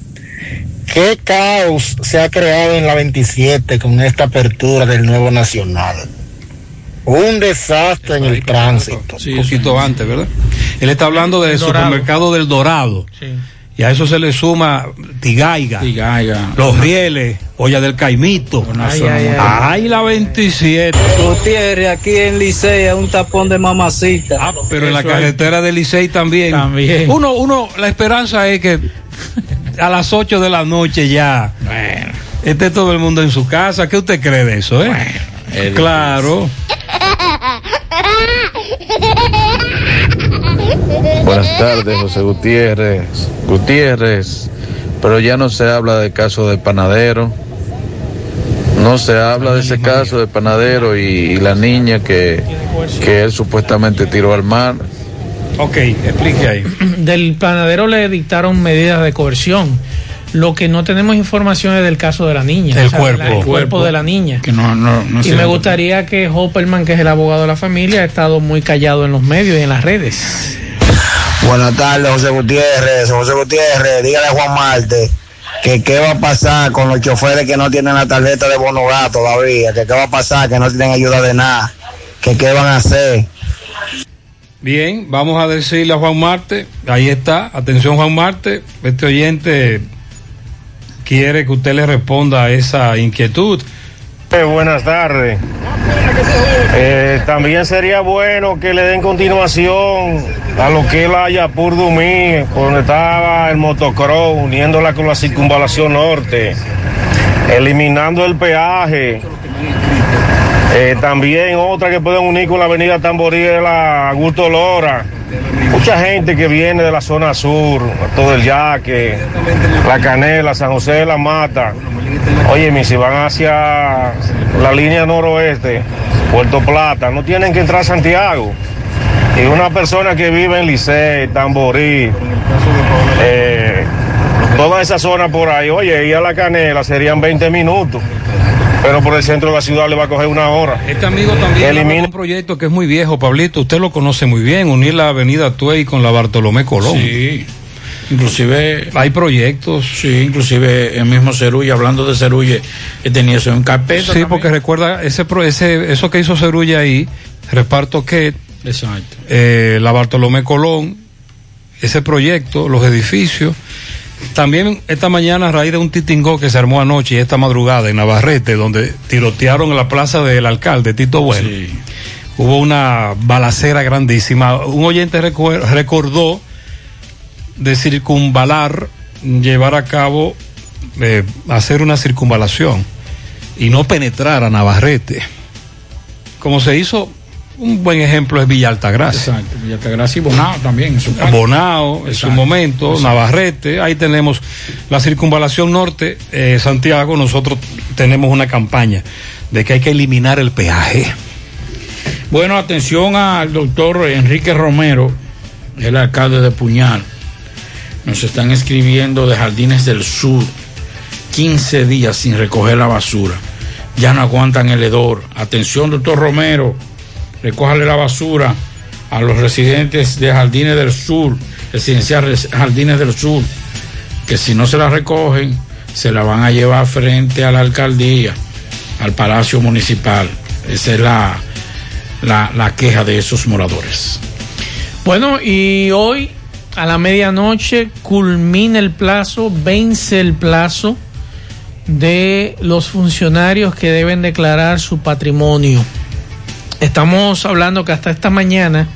¿Qué caos se ha creado en la 27 con esta apertura del nuevo Nacional? Un desastre en el tránsito. un poquito antes, ¿verdad? Él está hablando del Dorado. supermercado del Dorado. Y a eso se le suma Tigaiga, Los Rieles, Olla del Caimito. Ay, ay, ay. Ay, la 27. Gutiérrez, aquí en Licea, un tapón de mamacita. Ah, pero en la carretera de Licey también. También. Uno, uno, la esperanza es que a las 8 de la noche ya esté todo el mundo en su casa. ¿Qué usted cree de eso, eh? claro. Buenas tardes, José Gutiérrez. Gutiérrez, pero ya no se habla del caso del panadero. No se habla de ese caso del panadero y, y la niña que, que él supuestamente tiró al mar. Ok, explique ahí. [CLEARS THROAT] Del panadero le dictaron medidas de coerción. Lo que no tenemos información es del caso de la niña. El de la- cuerpo. el cuerpo de la niña. Que no, no, no y me gustaría que Hopperman, que es el abogado de la familia, ha estado muy callado en los medios y en las redes. Buenas tardes, José Gutiérrez. José Gutiérrez, dígale a Juan Marte que qué va a pasar con los choferes que no tienen la tarjeta de bono gas todavía, que qué va a pasar, que no tienen ayuda de nada, que qué van a hacer. Bien, vamos a decirle a Juan Marte, ahí está, atención Juan Marte, este oyente quiere que usted le responda a esa inquietud. Eh, buenas tardes. Eh, también sería bueno que le den continuación a lo que es la Yapur Dumí, donde estaba el motocross, uniéndola con la circunvalación norte, eliminando el peaje, Eh, también otra que pueden unir con la avenida Tamborí es la Augusto Lora. Mucha gente que viene de la zona sur, todo el Yaque, La Canela, San José de la Mata. Oye, si van hacia la línea noroeste, Puerto Plata, no tienen que entrar a Santiago. Y una persona que vive en Licey, Tamborí, eh, toda esa zona por ahí, oye, y a la canela serían 20 minutos. Pero por el centro de la ciudad le va a coger una hora. Este amigo también de un proyecto que es muy viejo, Pablito. Usted lo conoce muy bien, unir la avenida Tuey con la Bartolomé Colón. Sí. Inclusive hay proyectos. Sí, inclusive el mismo Cerulle, hablando de Cerulle, que tenía eso en carpeta. Sí, porque recuerda ese, pro- ese eso que hizo Cerulla ahí, reparto que Exacto. eh, la Bartolomé Colón, ese proyecto, los edificios. También esta mañana, a raíz de un titingó que se armó anoche y esta madrugada en Navarrete, donde tirotearon en la plaza del alcalde Tito Bueno, hubo una balacera grandísima. Un oyente recordó de circunvalar, llevar a cabo, eh, hacer una circunvalación y no penetrar a Navarrete. Como se hizo, un buen ejemplo es Villa Altagracia. Exacto. Villa Altagracia y Bonao también en su. Bonao en su momento, exacto. Navarrete, ahí tenemos la circunvalación norte, eh, Santiago, nosotros tenemos una campaña de que hay que eliminar el peaje. Bueno, atención al doctor Enrique Romero, el alcalde de Puñal. Nos están escribiendo de Jardines del Sur 15 días sin recoger la basura. Ya no aguantan el hedor. Atención, doctor Romero, recójale la basura a los residentes de Jardines del Sur, residencial Res- Jardines del Sur, que si no se la recogen, se la van a llevar frente a la alcaldía, al Palacio Municipal. Esa es la, la, la queja de esos moradores. Bueno, y hoy a la medianoche culmina el plazo, vence el plazo de los funcionarios que deben declarar su patrimonio. Estamos hablando que hasta esta mañana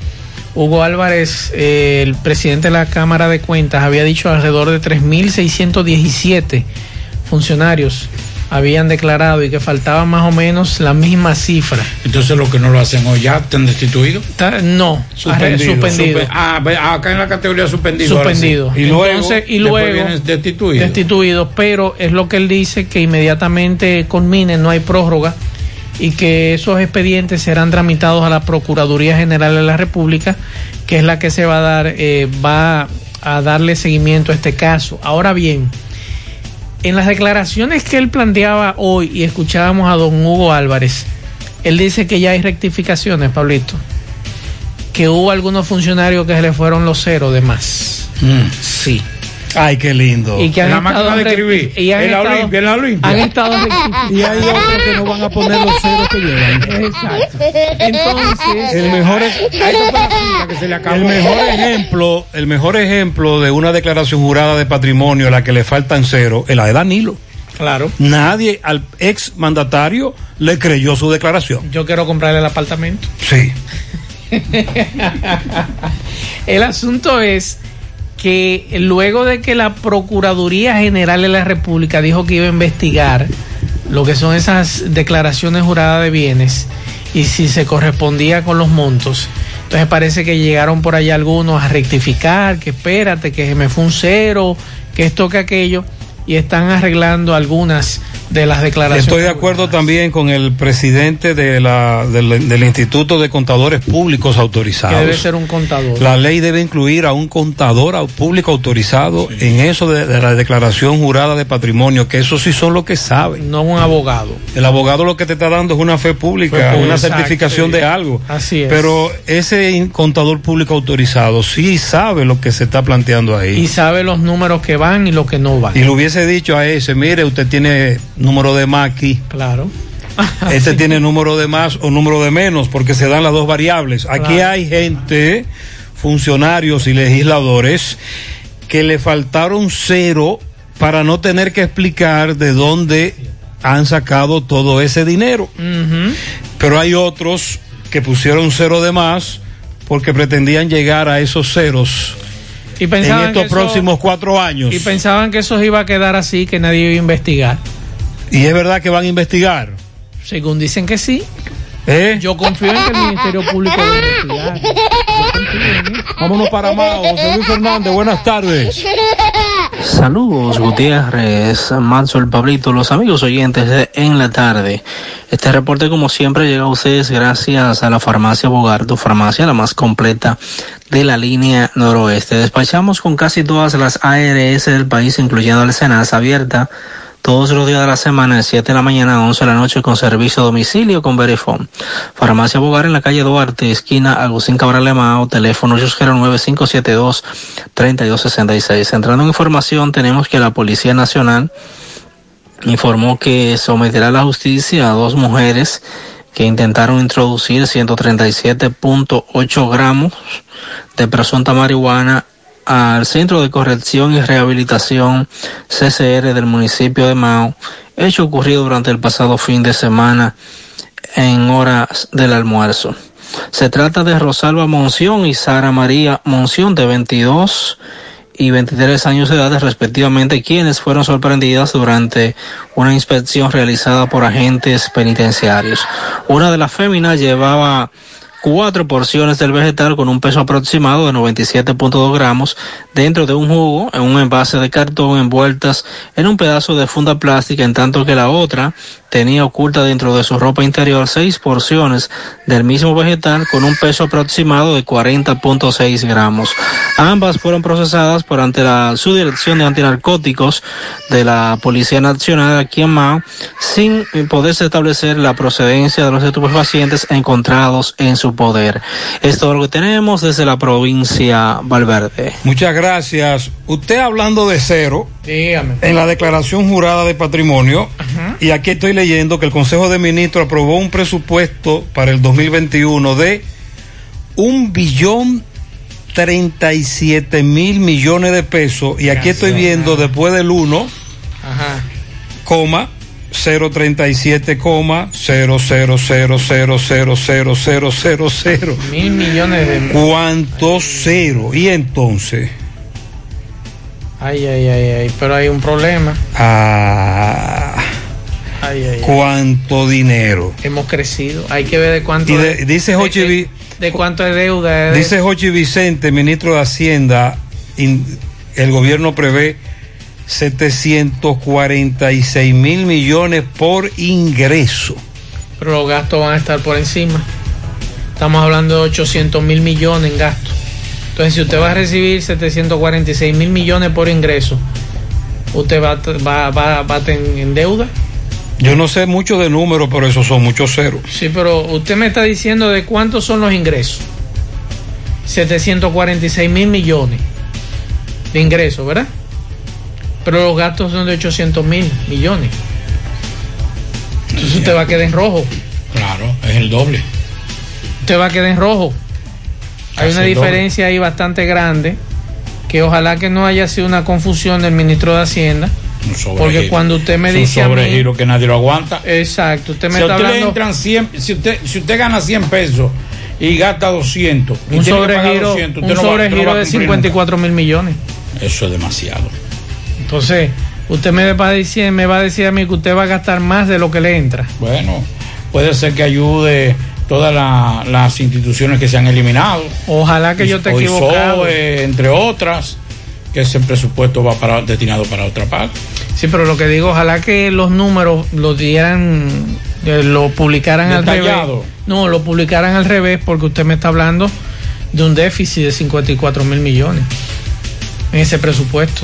Hugo Álvarez, eh, el presidente de la Cámara de Cuentas, había dicho alrededor de 3.617 funcionarios habían declarado y que faltaba más o menos la misma cifra. Entonces, lo que no lo hacen hoy ya, ¿están destituidos? no, Suspendido. suspendido. Suspe- ah, ah, acá en la categoría suspendido. sí. suspendido. Y luego, y luego destituidos. destituidos, pero es lo que él dice que inmediatamente culminen, no hay prórroga y que esos expedientes serán tramitados a la Procuraduría General de la República, que es la que se va a dar, eh, va a darle seguimiento a este caso. Ahora bien, en las declaraciones que él planteaba hoy y escuchábamos a don Hugo Álvarez, él dice que ya hay rectificaciones, Pablito, que hubo algunos funcionarios que se le fueron los ceros de más. Sí. Ay, qué lindo. Y que han En la máquina de escribir, y han en la estado- Olimpia, en la Olimpia. Han estado. Y hay otros que no van a poner los ceros que llevan. Exacto. Entonces, El mejor, es- que se le acabó. el mejor ejemplo, el mejor ejemplo de una declaración jurada de patrimonio a la que le faltan cero es la de Danilo. Claro. Nadie al ex mandatario le creyó su declaración. Yo quiero comprarle el apartamento. Sí. [LAUGHS] el asunto es que luego de que la Procuraduría General de la República dijo que iba a investigar lo que son esas declaraciones juradas de bienes y si se correspondía con los montos, entonces parece que llegaron por allá algunos a rectificar, que espérate, que me fue un cero, que esto, que aquello, y están arreglando algunas de las declaraciones. Estoy de acuerdo también con el presidente de la, del, del Instituto de Contadores Públicos que Autorizados. debe ser un contador. La ley debe incluir a un contador público autorizado en eso de, de la declaración jurada de patrimonio, que eso sí son los que saben. No un abogado. El abogado lo que te está dando es una fe pública, una exacto, certificación sí. de algo. Así es. Pero ese contador público autorizado sí sabe lo que se está planteando ahí. Y sabe los números que van y los que no van. Y le hubiese dicho a ese, mire, usted tiene número de más aquí. Claro. [LAUGHS] Este tiene número de más o número de menos, porque se dan las dos variables. Aquí Claro. hay gente, funcionarios y legisladores, que le faltaron cero para no tener que explicar de dónde han sacado todo ese dinero. Pero hay otros que pusieron cero de más porque pretendían llegar a esos ceros Y en pensaban estos que eso- próximos cuatro años. Y pensaban que eso iba a quedar así, que nadie iba a investigar. Y es verdad que van a investigar. Según dicen que sí. ¿Eh? Yo confío en que el Ministerio Público lo investigue. Vámonos para Mao. José Luis Fernández, buenas tardes. Saludos Gutiérrez, Manso, el Pablito, los amigos oyentes de En la Tarde. Este reporte como siempre llega a ustedes gracias a la farmacia Bogar, tu farmacia la más completa de la línea noroeste. Despachamos con casi todas las ARS del país, incluyendo la Senasa abierta todos los días de la semana de 7 de la mañana a 11 de la noche con servicio a domicilio con Verifone. Farmacia Bogar en la calle Duarte, esquina Agustín Cabral Lemao, teléfono 809-572-3266. Entrando en información, tenemos que la Policía Nacional informó que someterá a la justicia a dos mujeres que intentaron introducir 137.8 gramos de presunta marihuana al Centro de Corrección y Rehabilitación CCR del municipio de Mao, hecho ocurrido durante el pasado fin de semana en horas del almuerzo. Se trata de Rosalba Monción y Sara María Monción de 22 y 23 años de edad respectivamente, quienes fueron sorprendidas durante una inspección realizada por agentes penitenciarios. Una de las féminas llevaba cuatro porciones del vegetal con un peso aproximado de 97.2 gramos dentro de un jugo en un envase de cartón envueltas en un pedazo de funda plástica, en tanto que la otra tenía oculta dentro de su ropa interior seis porciones del mismo vegetal con un peso aproximado de 40.6 gramos. Ambas fueron procesadas por ante la subdirección de antinarcóticos de la Policía Nacional aquí en Mao sin poderse establecer la procedencia de los estupefacientes encontrados en su poder. Es todo lo que tenemos desde la provincia Valverde. Muchas gracias. Usted hablando de cero, Dígame. en la declaración jurada de patrimonio, y aquí estoy leyendo que el Consejo de Ministros aprobó un presupuesto para el 2021 de un billón 37 mil millones de pesos, y aquí estoy viendo después del 1, Ajá. coma 037, coma 000000000. Mil millones de. ¿Cuánto cero? Y entonces, Ay, ay, ay, ay. Pero hay un problema. ah, Ay, ay, ay. ¿cuánto dinero? Hemos crecido. Hay que ver de cuánto. Y de- dice de Jochi qué- Vi- de cuánto es deuda. de- Dice Jochi Vicente, ministro de Hacienda, in- el gobierno prevé 746 mil millones por ingreso. Pero los gastos van a estar por encima. Estamos hablando de 800 mil millones en gastos. Entonces, si usted va a recibir 746 mil millones por ingreso, ¿usted va, va, va, va a tener en deuda? Yo no sé mucho de números, pero esos son muchos ceros. Sí, pero usted me está diciendo de cuántos son los ingresos. 746 mil millones de ingresos, ¿verdad? Pero los gastos son de 800 mil millones. Entonces usted va a quedar en rojo. Claro, es el doble. Usted va a quedar en rojo. Hay una doble. diferencia ahí bastante grande que ojalá que no haya sido una confusión del ministro de Hacienda. Un sobregiro. Porque cuando usted me Es un dice a mí- sobregiro que nadie lo aguanta. Exacto, usted me si está usted hablando entran 100, si usted, si usted gana 100 pesos y gasta 200, y un sobregiro, 200, un sobregiro de cumplir 54 mil millones. Eso es demasiado. Entonces, usted me va, a decir, me va a decir a mí que usted va a gastar más de lo que le entra. Bueno, puede ser que ayude todas la- las instituciones que se han eliminado. Ojalá que yo Hoy equivocado. SOE, entre otras, que ese presupuesto va para, destinado para otra parte. Sí, pero lo que digo, ojalá que los números los dieran, eh, lo publicaran al revés. No, lo publicaran al revés porque usted me está hablando de un déficit de 54 mil millones en ese presupuesto.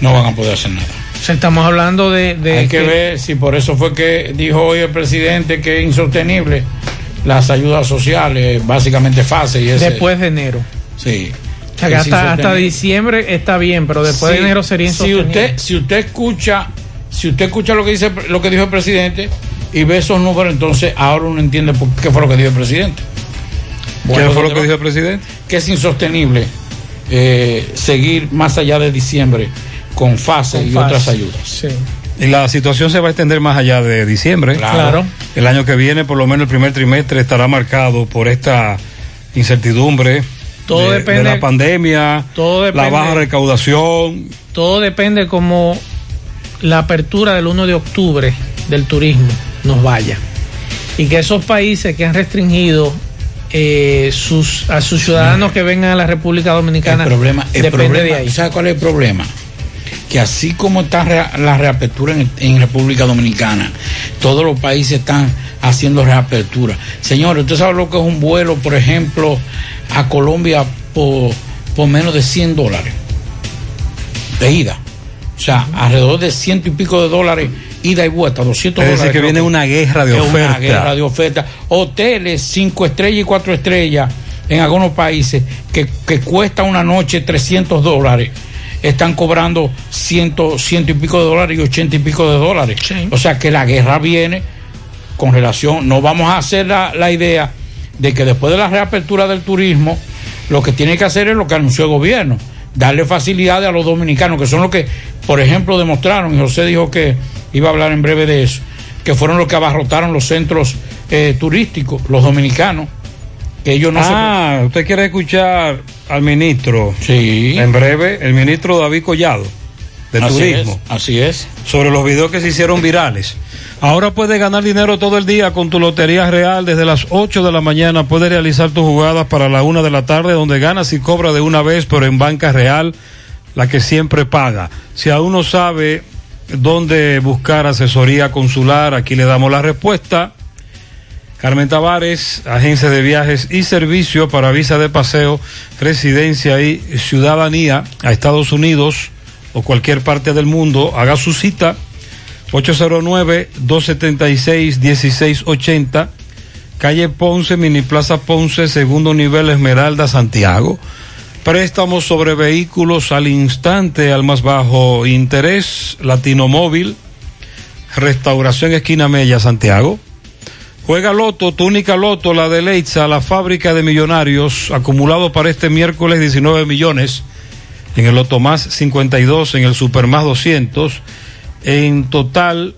No van a poder hacer nada. O sea, estamos hablando de... de Hay que ver si por eso fue que dijo hoy el presidente que es insostenible las ayudas sociales, básicamente fase y ese. Después de enero. Sí. O sea, que hasta, diciembre está bien, pero después Sí, de enero sería si insostenible. usted si usted escucha si usted escucha lo que dice lo que dijo el presidente y ve esos números entonces ahora uno entiende por qué fue lo que dijo el presidente ¿Qué fue lo que dijo el presidente? que es insostenible eh, seguir más allá de diciembre con fase Con y fase. otras ayudas Y la situación se va a extender más allá de diciembre. Claro. El año que viene, por lo menos el primer trimestre, estará marcado por esta incertidumbre Todo de, depende- de la pandemia, todo la depende- baja recaudación. Todo depende como la apertura del 1 de octubre del turismo nos vaya. y que esos países que han restringido eh, sus, a sus ciudadanos que vengan a la República Dominicana El problema, el depende problema, de ahí. ¿Sabe cuál es el problema? Que así como está la reapertura en, en República Dominicana, todos los países están haciendo reapertura. Señores, ¿usted sabe lo que es un vuelo, por ejemplo, a Colombia por, por menos de 100 dólares? De ida. O sea, alrededor de ciento y pico de dólares, ida y vuelta, 200 Es dólares. que viene una guerra de oferta. Una guerra de oferta. Hoteles cinco estrellas y cuatro estrellas en algunos países que, que cuesta una noche 300 dólares. Están cobrando ciento, ciento y pico de dólares y ochenta y pico de dólares. O sea que la guerra viene con relación. No vamos a hacer la, la idea de que después de la reapertura del turismo, lo que tiene que hacer es lo que anunció el gobierno, darle facilidades a los dominicanos, que son los que, por ejemplo, demostraron, y José dijo que iba a hablar en breve de eso, que fueron los que abarrotaron los centros eh, turísticos, los dominicanos, que ellos no ah, usted quiere escuchar al ministro. Sí. En breve, el ministro David Collado, de Así Turismo. es, así es. Sobre los videos que se hicieron virales. Ahora puedes ganar dinero todo el día con tu Lotería Real. Desde las 8 de la mañana puedes realizar tus jugadas para la 1 de la tarde, donde ganas y cobras de una vez, pero en Banca Real, la que siempre paga. Si aún no sabe dónde buscar asesoría consular, aquí le damos la respuesta. Carmen Tavares, agencia de viajes y servicio para visa de paseo, residencia y ciudadanía a Estados Unidos o cualquier parte del mundo. Haga su cita 809-276-1680, calle Ponce, Mini Plaza Ponce, segundo nivel Esmeralda, Santiago. Préstamos sobre vehículos al instante, al más bajo interés, Latino Móvil, Restauración Esquina Mella, Santiago. Juega Loto, túnica Loto, la de Leitza, la fábrica de millonarios, acumulado para este miércoles 19 millones, en el Loto Más 52, en el Super Más 200, en total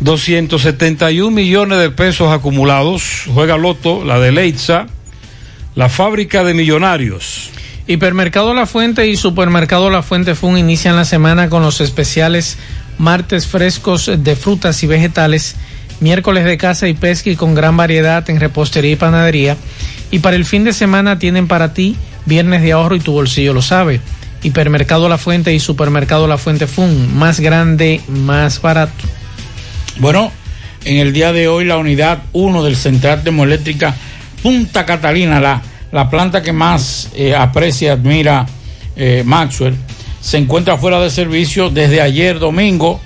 271 millones de pesos acumulados. Juega Loto, la de Leitza, la fábrica de millonarios. Hipermercado La Fuente y Supermercado La Fuente Fun inician la semana con los especiales martes frescos de frutas y vegetales, miércoles de caza y pesca y con gran variedad en repostería y panadería. Y para el fin de semana tienen para ti viernes de ahorro y tu bolsillo lo sabe. Hipermercado La Fuente y Supermercado La Fuente Fun, más grande, más barato. Bueno, en el día de hoy la unidad 1 del Central Termoeléctrica Punta Catalina, la, la planta que más eh, aprecia y admira eh, Maxwell, se encuentra fuera de servicio desde ayer domingo.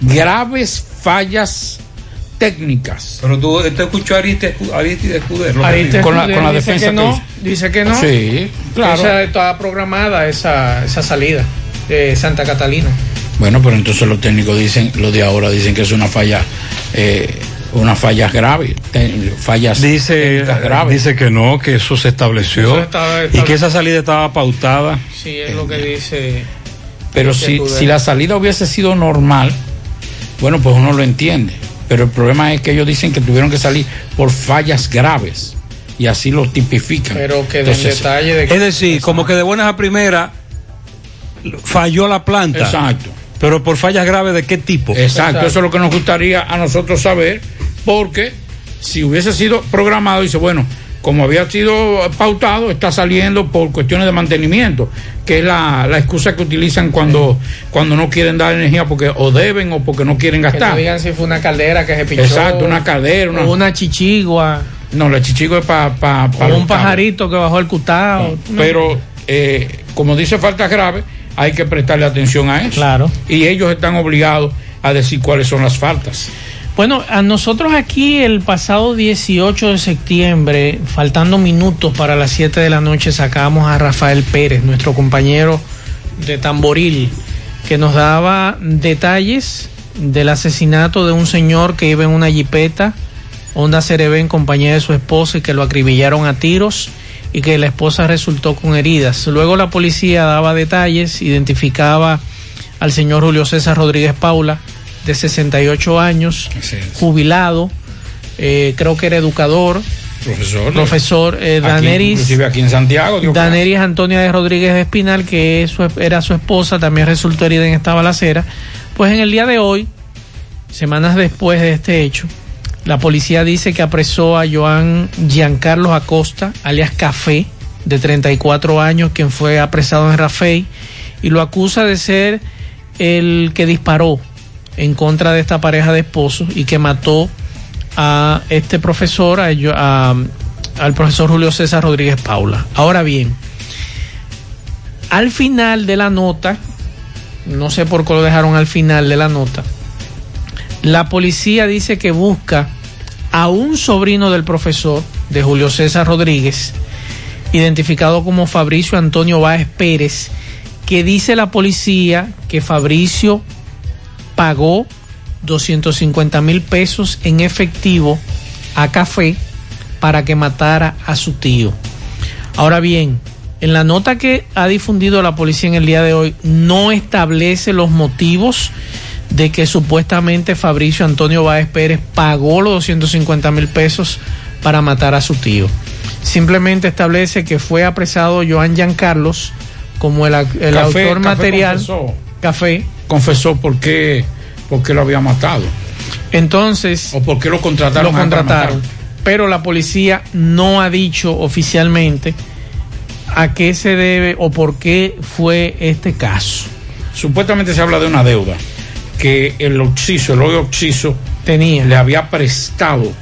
Graves fallas técnicas. Pero tú te escuchó a Aristide Escudero. Ariste con la, con la dice defensa que no, hizo. dice que no. Sí, claro. Esa está programada esa, esa salida de Santa Catalina. Bueno, pero entonces los técnicos dicen, los de ahora dicen que es una falla, eh, una falla grave, te- fallas Dice, graves. dice que no, que eso se estableció Eso estaba y que esa salida estaba pautada. Sí, es lo que dice. Pero si, si la salida hubiese sido normal, bueno, pues uno lo entiende. Pero el problema es que ellos dicen que tuvieron que salir por fallas graves y así lo tipifican. Pero que den Entonces, detalle de que- Es decir, como que de buenas a primeras falló la planta. Exacto. Pero por fallas graves de qué tipo. Exacto, eso es lo que nos gustaría a nosotros saber, porque si hubiese sido programado, dice, bueno, como había sido pautado, está saliendo por cuestiones de mantenimiento, que es la, la excusa que utilizan cuando, cuando no quieren dar energía porque o deben o porque no quieren Que gastar. no digan si fue una caldera que se pinchó. Exacto, una caldera, una- o una chichigua. No, la chichigo es para pa, pa un pajarito que bajó el cutao. Pero, eh, como dice faltas graves, hay que prestarle atención a eso. Claro. Y ellos están obligados a decir cuáles son las faltas. Bueno, a nosotros aquí el pasado 18 de septiembre, faltando minutos para las 7 de la noche, sacamos a Rafael Pérez, nuestro compañero de Tamboril, que nos daba detalles del asesinato de un señor que iba en una jipeta, Honda CRB en compañía de su esposa y que lo acribillaron a tiros y que la esposa resultó con heridas. Luego la policía daba detalles, identificaba al señor Julio César Rodríguez Paula, de 68 años, jubilado, eh, creo que era educador, Profesor. profesor eh, Daneris. inclusive aquí en Santiago. Daneris Antonia de Rodríguez de Espinal, que es su- era su esposa, también resultó herida en esta balacera. Pues en el día de hoy, semanas después de este hecho, La policía dice que apresó a Joan Giancarlos Acosta, alias Café, de 34 años, quien fue apresado en Rafey, y lo acusa de ser el que disparó en contra de esta pareja de esposos y que mató a este profesor, a, al profesor Julio César Rodríguez Paula. Ahora bien, al final de la nota, no sé por qué lo dejaron al final de la nota, la policía dice que busca a un sobrino del profesor, de Julio César Rodríguez, identificado como Fabricio Antonio Báez Pérez, que dice la policía que Fabricio pagó 250 mil pesos en efectivo a Café para que matara a su tío. Ahora bien, en la nota que ha difundido la policía en el día de hoy no establece los motivos de que supuestamente Fabricio Antonio Báez Pérez pagó los 250 mil pesos para matar a su tío. Simplemente establece que fue apresado Joan Giancarlos como el, ac- el Café- autor Café material. confesó. Café. Confesó por qué, por qué lo había matado. Entonces. ¿O por qué lo contrataron? Lo contrataron. Pero la policía no ha dicho oficialmente a qué se debe o por qué fue este caso. Supuestamente se habla de una deuda que el Oxiso, el hoyo Oxiso, tenía. le había prestado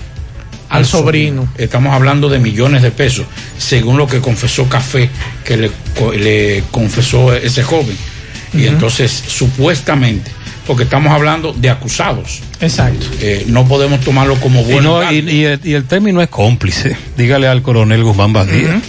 Al sobrino. Estamos hablando de millones de pesos, según lo que confesó Café, que le, le confesó ese joven. Y entonces, supuestamente, porque estamos hablando de acusados, Exacto. eh, no podemos tomarlo como Y, bueno. no- y- y el, y el término es cómplice. Dígale al coronel Guzmán Badía.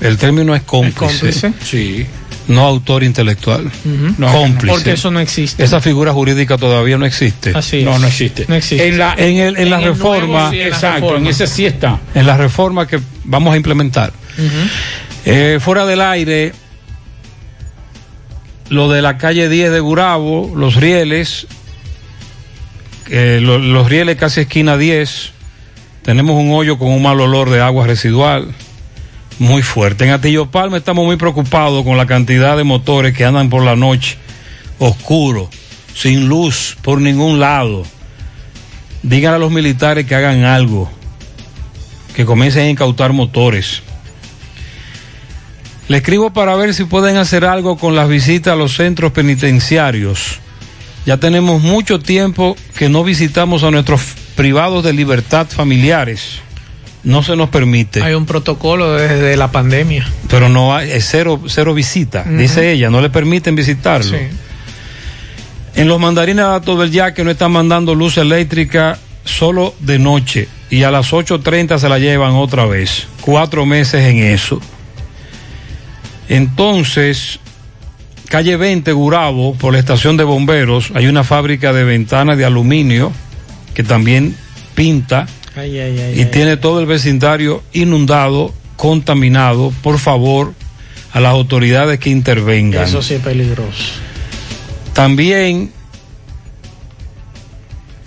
El término es cómplice. cómplice. Sí. No autor intelectual. Ujú. cómplice. Porque eso no existe. Esa figura jurídica todavía no existe. Así es. No, no existe. No existe. En la, En, el- en la el reforma, nuevo, sí, exacto, en ese sí está. en la reforma que vamos a implementar. Eh, fuera del aire, lo de la calle 10 de Gurabo, los rieles, lo- los rieles casi esquina 10, tenemos un hoyo con un mal olor de agua residual muy fuerte. En Atillo Palma estamos muy preocupados con la cantidad de motores que andan por la noche, oscuro, sin luz por ningún lado. Digan a los militares que hagan algo, que comiencen a incautar motores. Le escribo para ver si pueden hacer algo con las visitas a los centros penitenciarios. Ya tenemos mucho tiempo que no visitamos a nuestros privados de libertad familiares. No se nos permite. Hay un protocolo desde la pandemia. Pero no hay, es cero, cero visita, dice ella, no le permiten visitarlo. Sí. En los mandarines datos del yaque no están mandando luz eléctrica solo de noche y a las 8.30 se la llevan otra vez. Cuatro meses en eso. Entonces, calle 20, Gurabo, por la estación de bomberos, hay una fábrica de ventanas de aluminio que también pinta Ay, ay, ay, y tiene todo el vecindario inundado, contaminado. Por favor, a las autoridades que intervengan. Eso sí es peligroso. También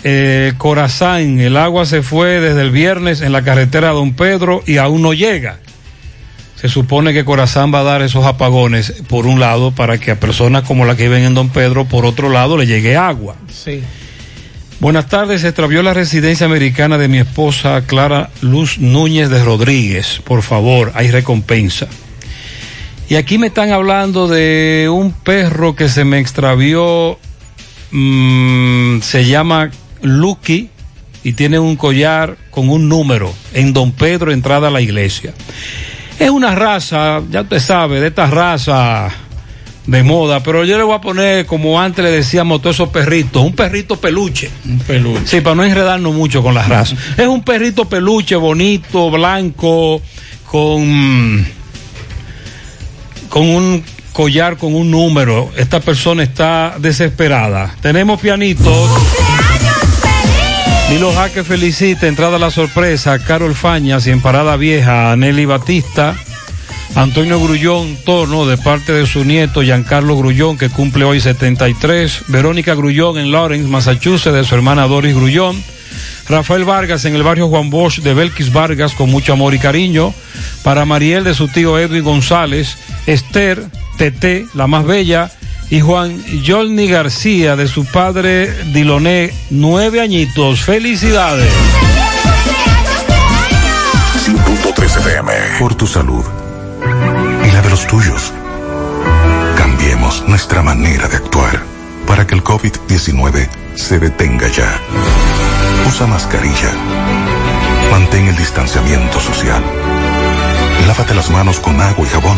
eh, Corazán, el agua se fue desde el viernes en la carretera Don Pedro y aún no llega. Se supone que Corazán va a dar esos apagones por un lado para que a personas como la que viven en Don Pedro por otro lado le llegue agua. Sí. Buenas tardes, se extravió la residencia americana de mi esposa Clara Luz Núñez de Rodríguez. Por favor, hay recompensa. Y aquí me están hablando de un perro que se me extravió, mm, se llama Lucky y tiene un collar con un número en Don Pedro, entrada a la iglesia. Es una raza, ya usted sabe, de esta raza de moda, pero yo le voy a poner, como antes le decíamos todos esos perritos, un perrito peluche. Un peluche. Sí, para no enredarnos mucho con las razas. es un perrito peluche bonito, blanco, con, con un collar con un número. Esta persona está desesperada. Tenemos pianitos. Milo Jaque felicita, entrada a la sorpresa, Carol Fañas y en Parada Vieja, Nelly Batista, Antonio Grullón Torno, de parte de su nieto Giancarlo Grullón, que cumple hoy 73, Verónica Grullón en Lawrence, Massachusetts, de su hermana Doris Grullón, Rafael Vargas en el barrio Juan Bosch de Belkis Vargas, con mucho amor y cariño, para Mariel de su tío Edwin González, Esther, Tete, la más bella, y Juan Yolni García de su padre Diloné, nueve añitos. Felicidades. 100.3 FM. Por tu salud y la de los tuyos. Cambiemos nuestra manera de actuar para que el COVID-19 se detenga ya. Usa mascarilla. Mantén el distanciamiento social. Lávate las manos con agua y jabón.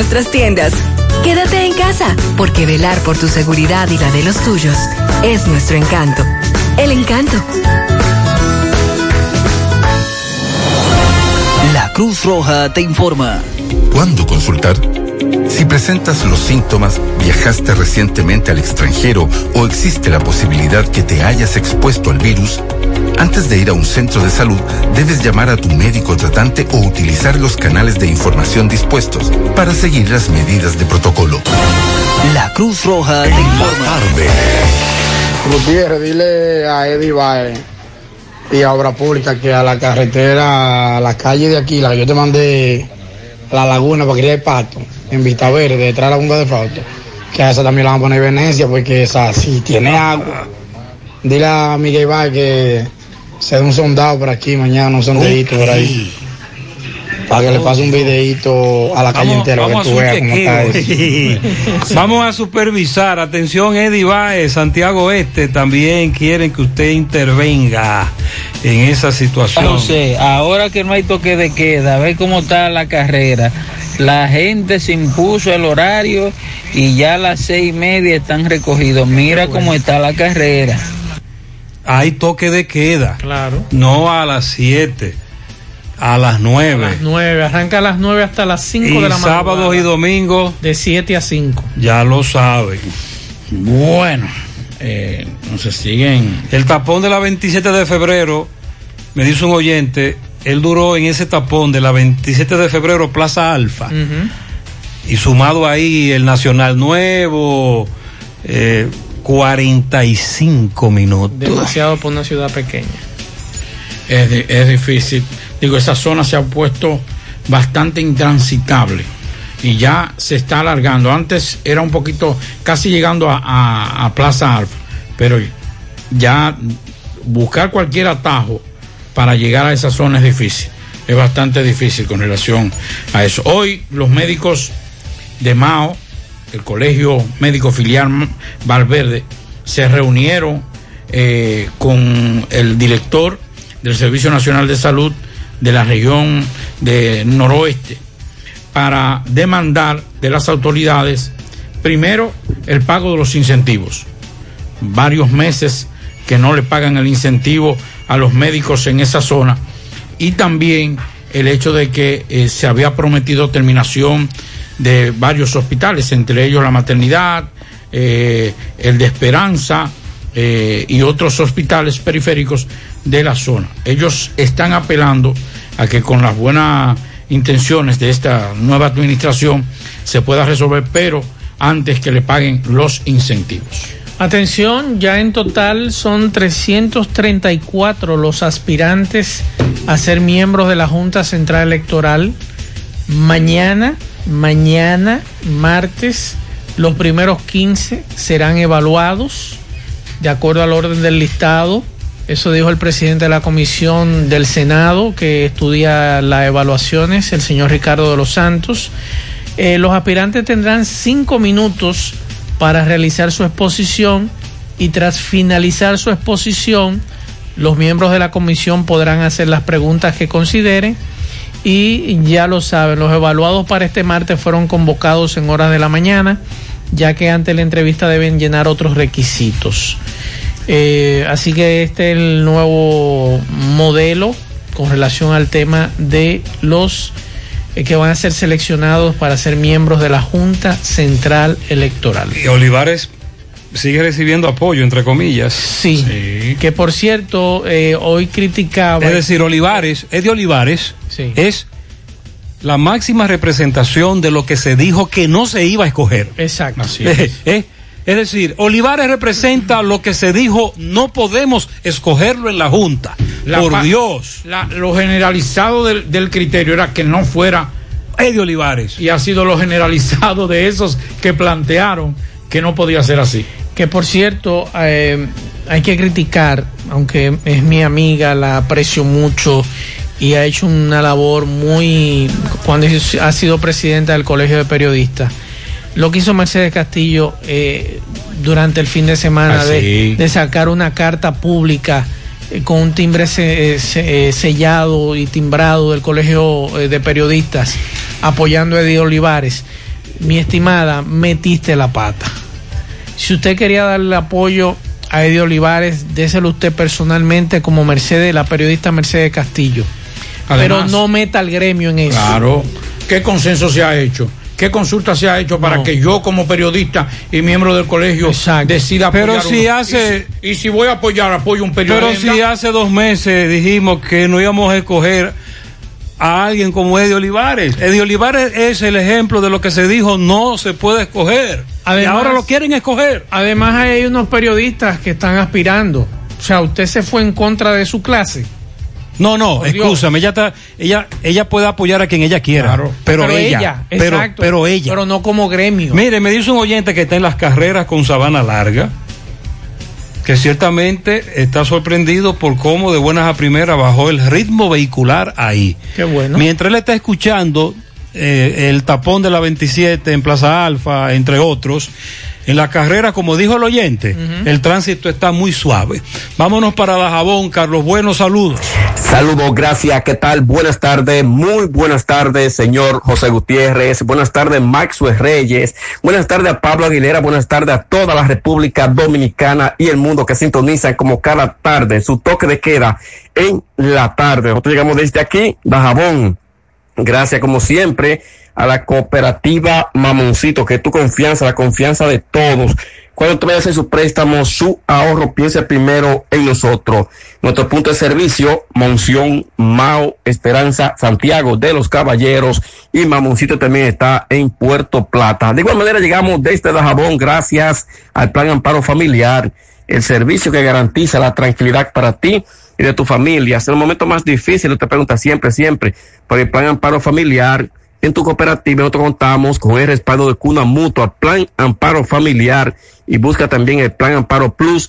nuestras tiendas. Quédate en casa, porque velar por tu seguridad y la de los tuyos es nuestro encanto. El encanto. La Cruz Roja te informa. ¿Cuándo consultar? Si presentas los síntomas, viajaste recientemente al extranjero o existe la posibilidad que te hayas expuesto al virus, antes de ir a un centro de salud, debes llamar a tu médico tratante o utilizar los canales de información dispuestos para seguir las medidas de protocolo. La Cruz Roja te informa. Gutiérrez, dile a Eddie Baez y a Obra Pública que a la carretera, a la calle de aquí, la que yo te mandé, la laguna para criar pato, en Vista Verde, detrás de la bomba de Fausto, que a esa también la van a poner Venecia, porque esa sí tiene agua. Dile a Miguel Baez que se dé un sondado por aquí mañana, un sondadito por ahí. Para que le pase un videito a la calle entera, para que tú a veas cómo está eso. [LAUGHS] Vamos a supervisar. Atención, Eddie Baez, Santiago Este, también quieren que usted intervenga en esa situación. José, ahora que no hay toque de queda, ve cómo está la carrera. La gente se impuso el horario y ya a las seis y media están recogidos. Mira cómo está la carrera. Hay toque de queda. Claro. No a las 7, a las 9. A las 9, arranca a las 9 hasta las 5 Y de la mañana. sábados y domingos. De 7 a 5. Ya lo saben. Bueno, eh, no se siguen. El tapón de la 27 de febrero, me dice un oyente, él duró en ese tapón de la 27 de febrero, Plaza Alfa. Y sumado ahí el Nacional Nuevo, eh, 45 minutos. Demasiado por una ciudad pequeña. Es, es difícil. Digo, esa zona se ha puesto bastante intransitable y ya se está alargando. Antes era un poquito, casi llegando a, Plaza Alfa, pero ya buscar cualquier atajo para llegar a esa zona es difícil. Es bastante difícil con relación a eso. Hoy los médicos de Mao, el Colegio Médico Filial Valverde, se reunieron eh, con el director del Servicio Nacional de Salud de la región de noroeste para demandar de las autoridades, primero, el pago de los incentivos. Varios meses que no le pagan el incentivo a los médicos en esa zona y también el hecho de que eh, se había prometido terminación de varios hospitales, entre ellos la maternidad, eh, el de Esperanza eh, y otros hospitales periféricos de la zona. Ellos están apelando a que con las buenas intenciones de esta nueva administración se pueda resolver, pero antes que le paguen los incentivos. Atención, ya en total son 334 los aspirantes a ser miembros de la Junta Central Electoral. Mañana, mañana, martes, los primeros 15 serán evaluados de acuerdo al orden del listado. Eso dijo el presidente de la comisión del Senado que estudia las evaluaciones, el señor Ricardo de los Santos. Eh, los aspirantes tendrán cinco minutos para realizar su exposición y tras finalizar su exposición, los miembros de la comisión podrán hacer las preguntas que consideren y ya lo saben, los evaluados para este martes fueron convocados en horas de la mañana, ya que antes de la entrevista deben llenar otros requisitos. Eh, así que este es el nuevo modelo con relación al tema de los eh, que van a ser seleccionados para ser miembros de la Junta Central Electoral. Y Olivares sigue recibiendo apoyo, entre comillas. Sí. Que por cierto, eh, hoy criticaba. Es decir, Olivares, Eddie Olivares, Sí. es la máxima representación de lo que se dijo que no se iba a escoger. Exacto. [LAUGHS] Eh, eh, Es decir, Olivares representa lo que se dijo, no podemos escogerlo en la Junta. La Por Dios. la- lo generalizado del, del criterio era que no fuera Eddie Olivares. Y ha sido lo generalizado de esos que plantearon que no podía ser así. Que por cierto, eh, hay que criticar, aunque es mi amiga, la aprecio mucho y ha hecho una labor muy. cuando ha sido presidenta del Colegio de Periodistas. Lo que hizo Mercedes Castillo eh, durante el fin de semana Ah, de, sacar una carta pública eh, con un timbre se- eh, se- eh, sellado y timbrado del Colegio de Periodistas apoyando a Eddie Olivares. Mi estimada, metiste la pata. Si usted quería darle apoyo a Eddie Olivares, déselo usted personalmente como Mercedes, la periodista Mercedes Castillo. Pero no meta al gremio en eso. Claro. ¿Qué consenso se ha hecho? ¿Qué consulta se ha hecho para No. que yo como periodista y miembro del colegio decida apoyar Pero si uno? hace- Y si, y si voy a apoyar, apoyo un Pero periodista. si hace dos meses dijimos que no íbamos a escoger a alguien como Eddie Olivares. Eddie Olivares es el ejemplo de lo que se dijo no se puede escoger. y ahora lo quieren escoger. Además hay unos periodistas que están aspirando. O sea, usted se fue en contra de su clase. No, no, escúchame, ella está, ella, ella puede apoyar a quien ella quiera. Pero, Pero ella, ella, pero, exacto. pero ella. Pero no como gremio. Mire, me dice un oyente que está en las carreras con sabana larga, que ciertamente está sorprendido por cómo de buenas a primeras bajó el ritmo vehicular ahí. Qué bueno. Mientras él está escuchando eh, el tapón de la 27 en Plaza Alfa, entre otros, en la carrera, como dijo el oyente, el tránsito está muy suave. Vámonos para Dajabón, Carlos. Buenos saludos. Saludos, gracias. ¿Qué tal? Buenas tardes, muy buenas tardes, señor José Gutiérrez. Buenas tardes, Maxwell Reyes. Buenas tardes a Pablo Aguilera. Buenas tardes a toda la República Dominicana y el mundo que sintonizan como cada tarde su toque de queda en la tarde. Nosotros llegamos desde aquí, Dajabón. Gracias, como siempre, a la cooperativa Mamoncito, que es tu confianza, la confianza de todos. Cuando tú vayas a hacer su préstamo, su ahorro, piense primero en nosotros. Nuestro punto de servicio, Monción, Mao, Esperanza, Santiago de los Caballeros y Mamoncito también está en Puerto Plata. De igual manera llegamos desde Dajabón gracias al Plan Amparo Familiar, el servicio que garantiza la tranquilidad para ti y de tu familia. Es el momento más difícil, te pregunta siempre, siempre, por el Plan Amparo Familiar. En tu cooperativa nosotros contamos con el respaldo de Cuna Mutua, Plan Amparo Familiar y busca también el Plan Amparo Plus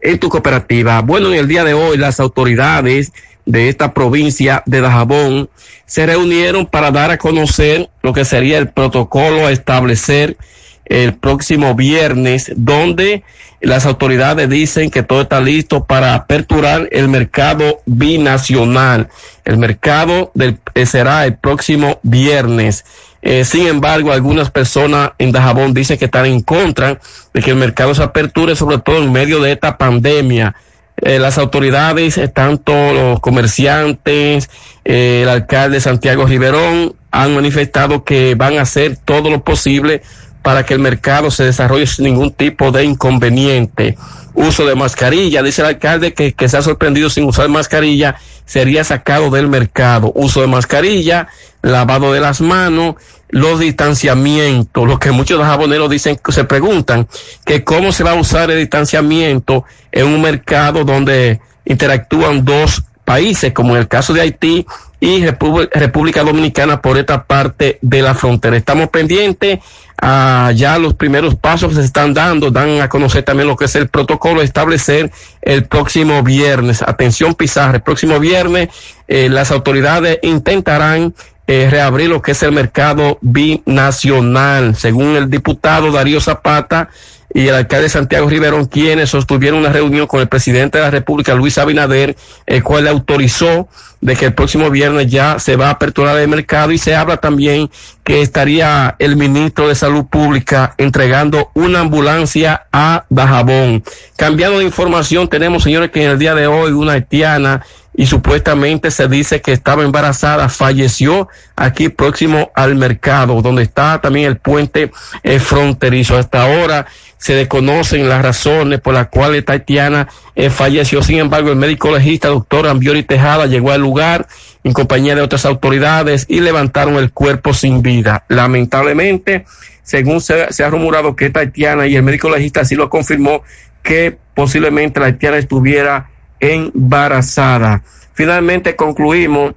en tu cooperativa. Bueno, en el día de hoy las autoridades de esta provincia de Dajabón se reunieron para dar a conocer lo que sería el protocolo a establecer el próximo viernes, donde las autoridades dicen que todo está listo para aperturar el mercado binacional. El mercado eh, será el próximo viernes. Eh, sin embargo, algunas personas en Dajabón dicen que están en contra de que el mercado se aperture, sobre todo en medio de esta pandemia. eh, las autoridades, tanto los comerciantes, el alcalde Santiago Riverón, han manifestado que van a hacer todo lo posible para que el mercado se desarrolle sin ningún tipo de inconveniente. Uso de mascarilla, dice el alcalde que, que se ha sorprendido sin usar mascarilla, sería sacado del mercado. Uso de mascarilla, lavado de las manos, los distanciamientos, lo que muchos jaboneros dicen, se preguntan que cómo se va a usar el distanciamiento en un mercado donde interactúan dos países, como en el caso de Haití y República, Dominicana por esta parte de la frontera. Estamos pendientes a ya los primeros pasos se están dando, dan a conocer también lo que es el protocolo establecer el próximo viernes. Atención Pizarra, el próximo viernes eh, las autoridades intentarán eh, reabrir lo que es el mercado binacional, según el diputado Darío Zapata y el alcalde Santiago Riverón, quienes sostuvieron una reunión con el presidente de la República, Luis Abinader, el cual le autorizó de que el próximo viernes ya se va a aperturar el mercado y se habla también que estaría el ministro de Salud Pública entregando una ambulancia a Dajabón. Cambiando de información, tenemos, señores, que en el día de hoy una haitiana y supuestamente se dice que estaba embarazada, falleció aquí próximo al mercado, donde está también el puente eh, fronterizo. Hasta ahora se desconocen las razones por las cuales esta haitiana eh, falleció. Sin embargo, el médico legista, doctor Ambiori Tejada, llegó al lugar en compañía de otras autoridades y levantaron el cuerpo sin vida. Lamentablemente, según se, ha rumorado que esta haitiana y el médico legista así lo confirmó, que posiblemente la haitiana estuviera embarazada. Finalmente concluimos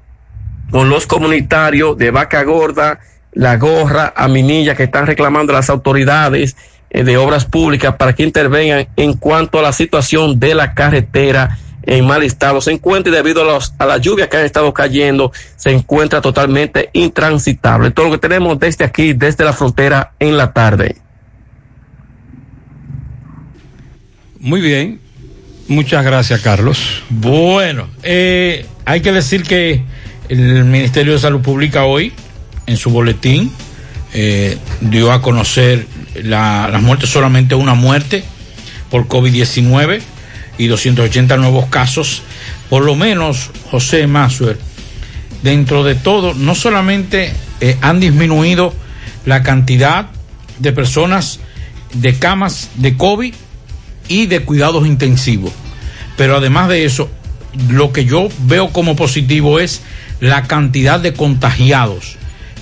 con los comunitarios de Vaca Gorda, La Gorra, Aminilla, que están reclamando a las autoridades eh, de obras públicas para que intervengan en cuanto a la situación de la carretera en mal estado se encuentra y debido a, los, a que han estado cayendo se encuentra totalmente intransitable. Todo lo que tenemos desde aquí, desde la frontera en la tarde. Muy bien, Muchas gracias, Carlos. Bueno, eh, hay que decir que el Ministerio de Salud Pública hoy, en su boletín, eh, dio a conocer la, las muertes, solamente una muerte por COVID-19 y 280 nuevos casos. Por lo menos, José Masuer, dentro de todo, no solamente eh, han disminuido la cantidad de personas de camas de COVID, y de cuidados intensivos. Pero además de eso, lo que yo veo como positivo es la cantidad de contagiados,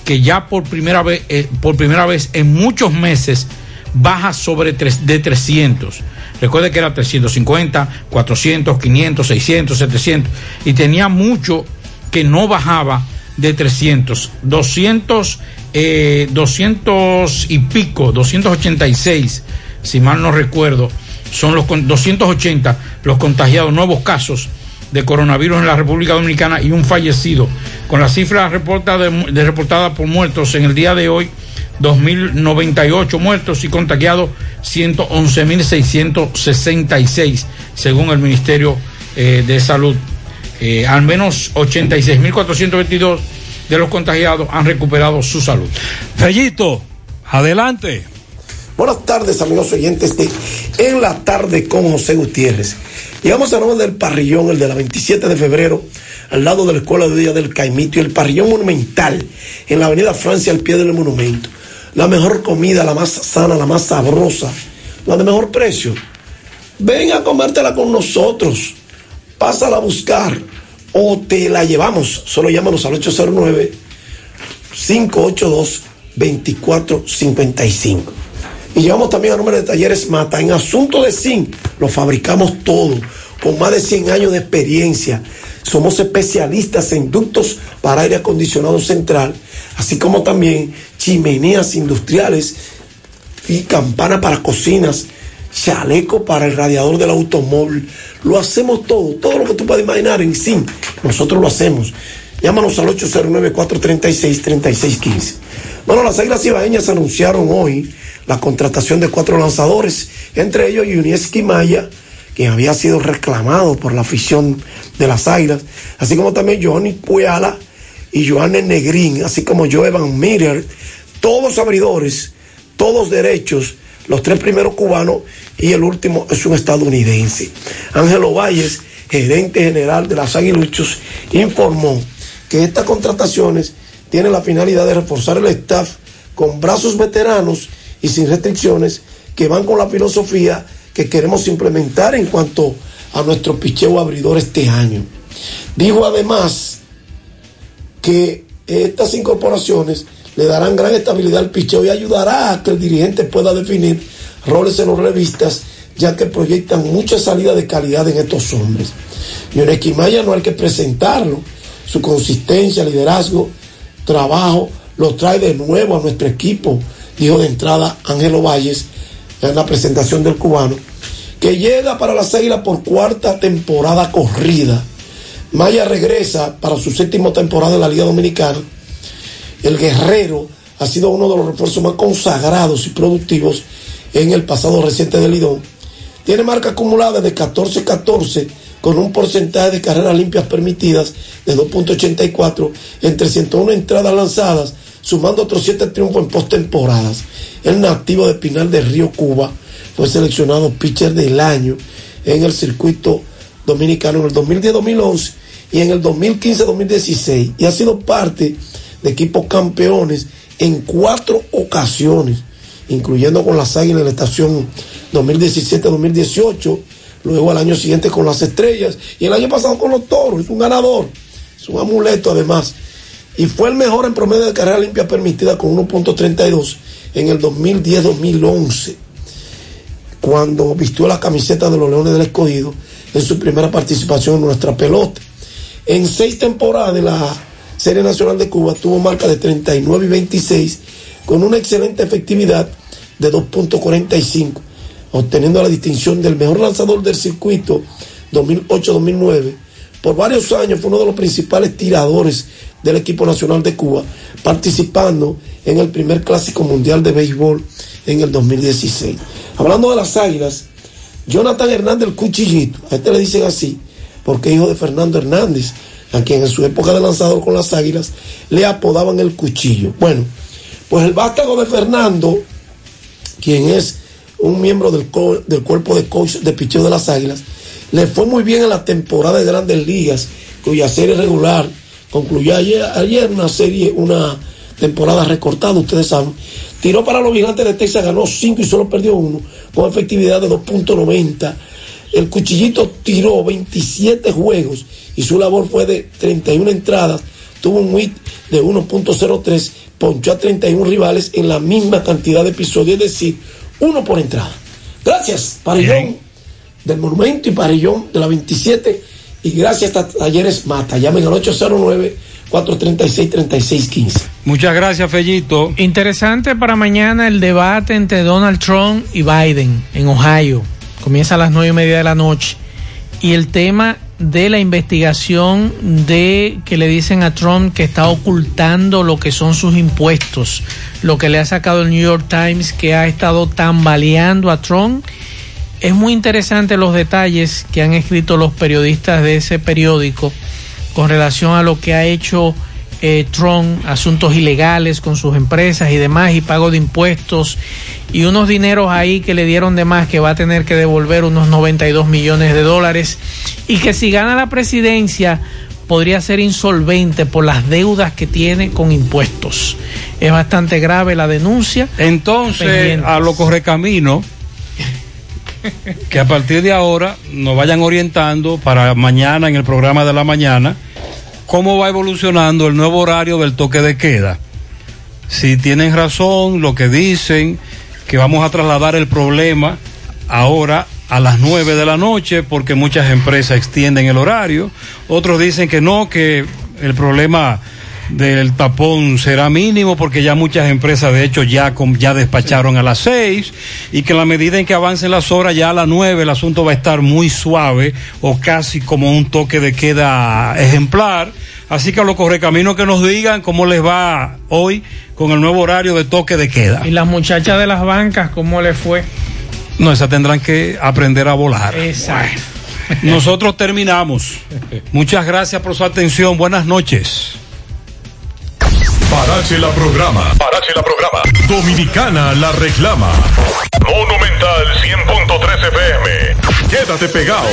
que ya por primera vez, eh, por primera vez en muchos meses baja sobre tres, de 300. Recuerde que era 350, 400, 500, 600, 700 y tenía mucho que no bajaba de 300, 200, eh, 200 y pico, 286, si mal no recuerdo, son los 280 los contagiados, nuevos casos de coronavirus en la República Dominicana y un fallecido. Con la cifra reportada, por muertos en el día de hoy, 2.098 muertos y contagiados 111.666, según el Ministerio eh, de Salud. Eh, al menos 86.422 de los contagiados han recuperado su salud. Fellito, adelante. Buenas tardes, amigos oyentes de En la tarde con José Gutiérrez. Llegamos a nombre del parrillón, el de la 27 de febrero, al lado de la Escuela de Día del Caimito, y el parrillón monumental en la Avenida Francia, al pie del monumento. La mejor comida, la más sana, la más sabrosa, la de mejor precio. Ven a comértela con nosotros. Pásala a buscar o te la llevamos. Solo llámanos al 809 582 2455 y llevamos también a número de talleres Mata. En asunto de zinc, lo fabricamos todo, con más de 100 años de experiencia. Somos especialistas en ductos para aire acondicionado central, así como también chimeneas industriales y campana para cocinas, chaleco para el radiador del automóvil. Lo hacemos todo, todo lo que tú puedes imaginar en zinc, nosotros lo hacemos. Llámanos al 809-436-3615. Bueno, las Águilas Ibaeñas anunciaron hoy la contratación de cuatro lanzadores, entre ellos Yunieski Maya, quien había sido reclamado por la afición de las Águilas, así como también Johnny Puala y Joanne Negrín, así como Joe Van Miller, todos abridores, todos derechos, los tres primeros cubanos y el último es un estadounidense. Ángelo Valles, gerente general de las Aguiluchos, informó que estas contrataciones tienen la finalidad de reforzar el staff con brazos veteranos y sin restricciones que van con la filosofía que queremos implementar en cuanto a nuestro picheo abridor este año. Dijo además que estas incorporaciones le darán gran estabilidad al picheo y ayudará a que el dirigente pueda definir roles en los revistas, ya que proyectan mucha salida de calidad en estos hombres. Yoneki Maya no hay que presentarlo, su consistencia, liderazgo, trabajo, lo trae de nuevo a nuestro equipo, dijo de entrada Ángelo Valles en la presentación del cubano, que llega para las Águilas por cuarta temporada corrida. Maya regresa para su séptima temporada en la Liga Dominicana. El guerrero ha sido uno de los refuerzos más consagrados y productivos en el pasado reciente del Lidón. Tiene marca acumulada de 14-14 con un porcentaje de carreras limpias permitidas de 2.84 en 301 entradas lanzadas, sumando otros 7 triunfos en postemporadas. El nativo de Pinal de Río Cuba fue seleccionado pitcher del año en el circuito dominicano en el 2010-2011 y en el 2015-2016 y ha sido parte de equipos campeones en cuatro ocasiones, incluyendo con las Águilas en la estación 2017-2018, luego al año siguiente con las Estrellas y el año pasado con los Toros. Es un ganador, es un amuleto además. Y fue el mejor en promedio de carrera limpia permitida con 1.32 en el 2010-2011, cuando vistió la camiseta de los Leones del Escogido en su primera participación en nuestra pelota. En seis temporadas de la Serie Nacional de Cuba tuvo marca de 39 y 26 con una excelente efectividad de 2.45, obteniendo la distinción del mejor lanzador del circuito 2008-2009. Por varios años fue uno de los principales tiradores del equipo nacional de Cuba, participando en el primer clásico mundial de béisbol en el 2016. Hablando de las águilas, Jonathan Hernández el Cuchillito, a este le dicen así, porque hijo de Fernando Hernández, a quien en su época de lanzador con las águilas le apodaban el cuchillo. Bueno, pues el vástago de Fernando, quien es un miembro del, del cuerpo de coach de picheo de las águilas, le fue muy bien en la temporada de grandes ligas, cuya serie regular concluyó ayer, ayer una serie, una temporada recortada, ustedes saben. Tiró para los vigilantes de Texas, ganó 5 y solo perdió uno, con efectividad de 2.90. El cuchillito tiró 27 juegos y su labor fue de 31 entradas. Tuvo un WIT de 1.03, ponchó a 31 rivales en la misma cantidad de episodios, es decir, uno por entrada. Gracias, Parillón del Monumento y Parillón de la 27. Y gracias a Talleres Mata. Llamen al 809-436-3615. Muchas gracias, Fellito. Interesante para mañana el debate entre Donald Trump y Biden en Ohio. Comienza a las nueve y media de la noche. Y el tema de la investigación de que le dicen a Trump que está ocultando lo que son sus impuestos, lo que le ha sacado el New York Times que ha estado tambaleando a Trump. Es muy interesante los detalles que han escrito los periodistas de ese periódico con relación a lo que ha hecho eh, Trump, asuntos ilegales con sus empresas y demás, y pago de impuestos, y unos dineros ahí que le dieron de más que va a tener que devolver unos 92 millones de dólares, y que si gana la presidencia podría ser insolvente por las deudas que tiene con impuestos. Es bastante grave la denuncia. Entonces, Pendientes. a lo correcamino, que a partir de ahora nos vayan orientando para mañana en el programa de la mañana cómo va evolucionando el nuevo horario del toque de queda. Si tienen razón lo que dicen, que vamos a trasladar el problema ahora a las 9 de la noche porque muchas empresas extienden el horario, otros dicen que no, que el problema del tapón será mínimo porque ya muchas empresas de hecho ya, ya despacharon a las 6 y que en la medida en que avancen las horas ya a las 9 el asunto va a estar muy suave o casi como un toque de queda ejemplar. Así que a los correcaminos que nos digan cómo les va hoy con el nuevo horario de toque de queda. Y las muchachas de las bancas, ¿cómo le fue? No, esas tendrán que aprender a volar. Exacto. Nosotros terminamos. Muchas gracias por su atención. Buenas noches. Parache la programa. Parache la programa. Dominicana la reclama. Monumental 100.13 FM. Quédate pegado.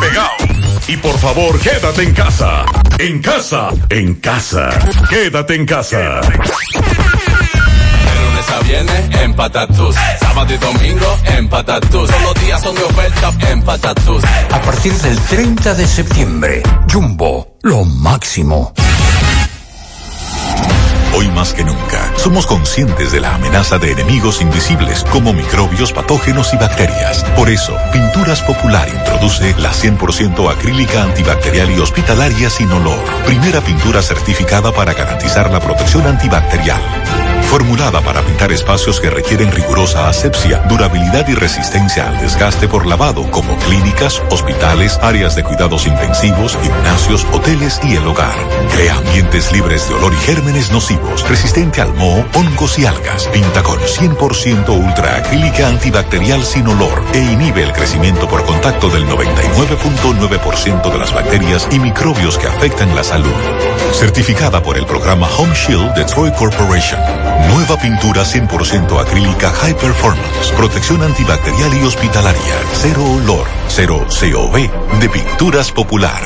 Pegado. Y por favor, quédate en casa. En casa. En casa. Quédate en casa. lunes a viernes en Patatus. Sábado y domingo en Patatus. Todos los días son de oferta en Patatus. A partir del 30 de septiembre, Jumbo, lo máximo. Hoy más que nunca, somos conscientes de la amenaza de enemigos invisibles como microbios, patógenos y bacterias. Por eso, Pinturas Popular introduce la 100% acrílica antibacterial y hospitalaria sin olor. Primera pintura certificada para garantizar la protección antibacterial. Formulada para pintar espacios que requieren rigurosa asepsia, durabilidad y resistencia al desgaste por lavado, como clínicas, hospitales, áreas de cuidados intensivos, gimnasios, hoteles y el hogar. Crea ambientes libres de olor y gérmenes nocivos, resistente al moho, hongos y algas. Pinta con 100% ultra acrílica antibacterial sin olor e inhibe el crecimiento por contacto del 99.9% de las bacterias y microbios que afectan la salud. Certificada por el programa Home Shield de Corporation. Nueva pintura 100% acrílica High Performance. Protección antibacterial y hospitalaria. Cero olor. Cero COV. De Pinturas Popular.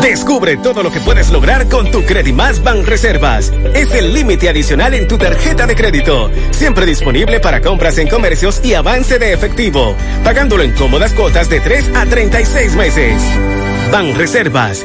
Descubre todo lo que puedes lograr con tu Credimás Ban Reservas. Es el límite adicional en tu tarjeta de crédito. Siempre disponible para compras en comercios y avance de efectivo. Pagándolo en cómodas cuotas de 3 a 36 meses. Ban Reservas,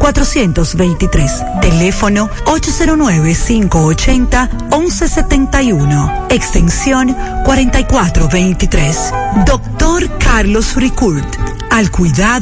423. Teléfono 809-580-1171. Extensión 4423. Doctor Carlos Ricourt. Al cuidado